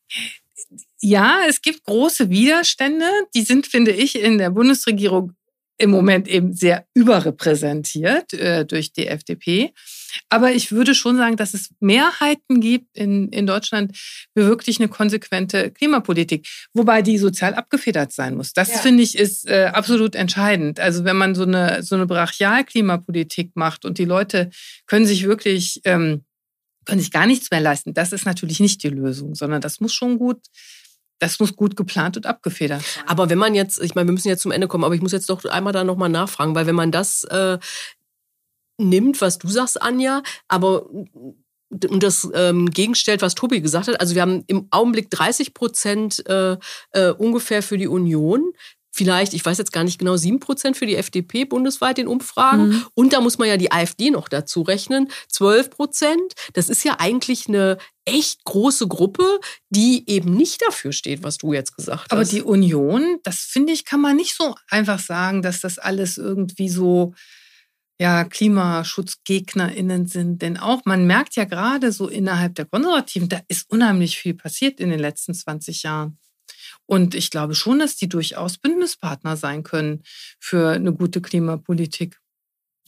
ja, es gibt große Widerstände. Die sind, finde ich, in der Bundesregierung im Moment eben sehr überrepräsentiert äh, durch die FDP. Aber ich würde schon sagen, dass es Mehrheiten gibt in, in Deutschland für wirklich eine konsequente Klimapolitik, wobei die sozial abgefedert sein muss. Das ja. finde ich ist äh, absolut entscheidend. Also wenn man so eine, so eine Brachial-Klimapolitik macht und die Leute können sich wirklich, ähm, können sich gar nichts mehr leisten, das ist natürlich nicht die Lösung, sondern das muss schon gut das muss gut geplant und abgefedert sein. Aber wenn man jetzt, ich meine, wir müssen jetzt zum Ende kommen, aber ich muss jetzt doch einmal da nochmal nachfragen, weil wenn man das äh, nimmt, was du sagst, Anja, aber und das ähm, gegenstellt, was Tobi gesagt hat. Also wir haben im Augenblick 30 Prozent äh, äh, ungefähr für die Union vielleicht, ich weiß jetzt gar nicht genau, sieben Prozent für die FDP bundesweit in Umfragen. Mhm. Und da muss man ja die AfD noch dazu rechnen, zwölf Prozent. Das ist ja eigentlich eine echt große Gruppe, die eben nicht dafür steht, was du jetzt gesagt hast. Aber die Union, das finde ich, kann man nicht so einfach sagen, dass das alles irgendwie so ja, KlimaschutzgegnerInnen sind. Denn auch, man merkt ja gerade so innerhalb der Konservativen, da ist unheimlich viel passiert in den letzten 20 Jahren. Und ich glaube schon, dass die durchaus Bündnispartner sein können für eine gute Klimapolitik.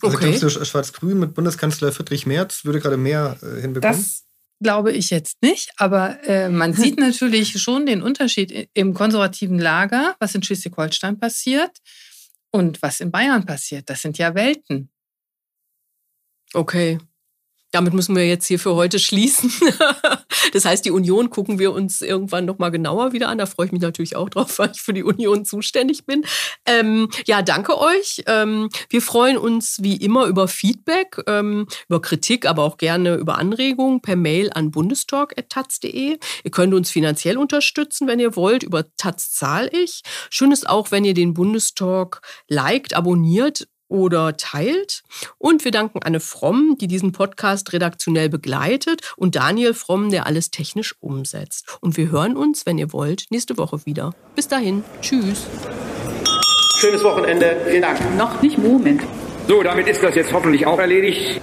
Also okay. glaubst du, Schwarz-Grün mit Bundeskanzler Friedrich Merz würde gerade mehr äh, hinbekommen? Das glaube ich jetzt nicht, aber äh, man sieht natürlich schon den Unterschied im konservativen Lager, was in Schleswig-Holstein passiert und was in Bayern passiert. Das sind ja Welten. Okay. Damit müssen wir jetzt hier für heute schließen. das heißt, die Union gucken wir uns irgendwann nochmal genauer wieder an. Da freue ich mich natürlich auch drauf, weil ich für die Union zuständig bin. Ähm, ja, danke euch. Ähm, wir freuen uns wie immer über Feedback, ähm, über Kritik, aber auch gerne über Anregungen per Mail an bundestalk.taz.de. Ihr könnt uns finanziell unterstützen, wenn ihr wollt. Über Taz zahl ich. Schön ist auch, wenn ihr den Bundestalk liked, abonniert oder teilt. Und wir danken Anne Fromm, die diesen Podcast redaktionell begleitet und Daniel Fromm, der alles technisch umsetzt. Und wir hören uns, wenn ihr wollt, nächste Woche wieder. Bis dahin. Tschüss. Schönes Wochenende. Vielen Dank. Noch nicht Moment. So, damit ist das jetzt hoffentlich auch erledigt.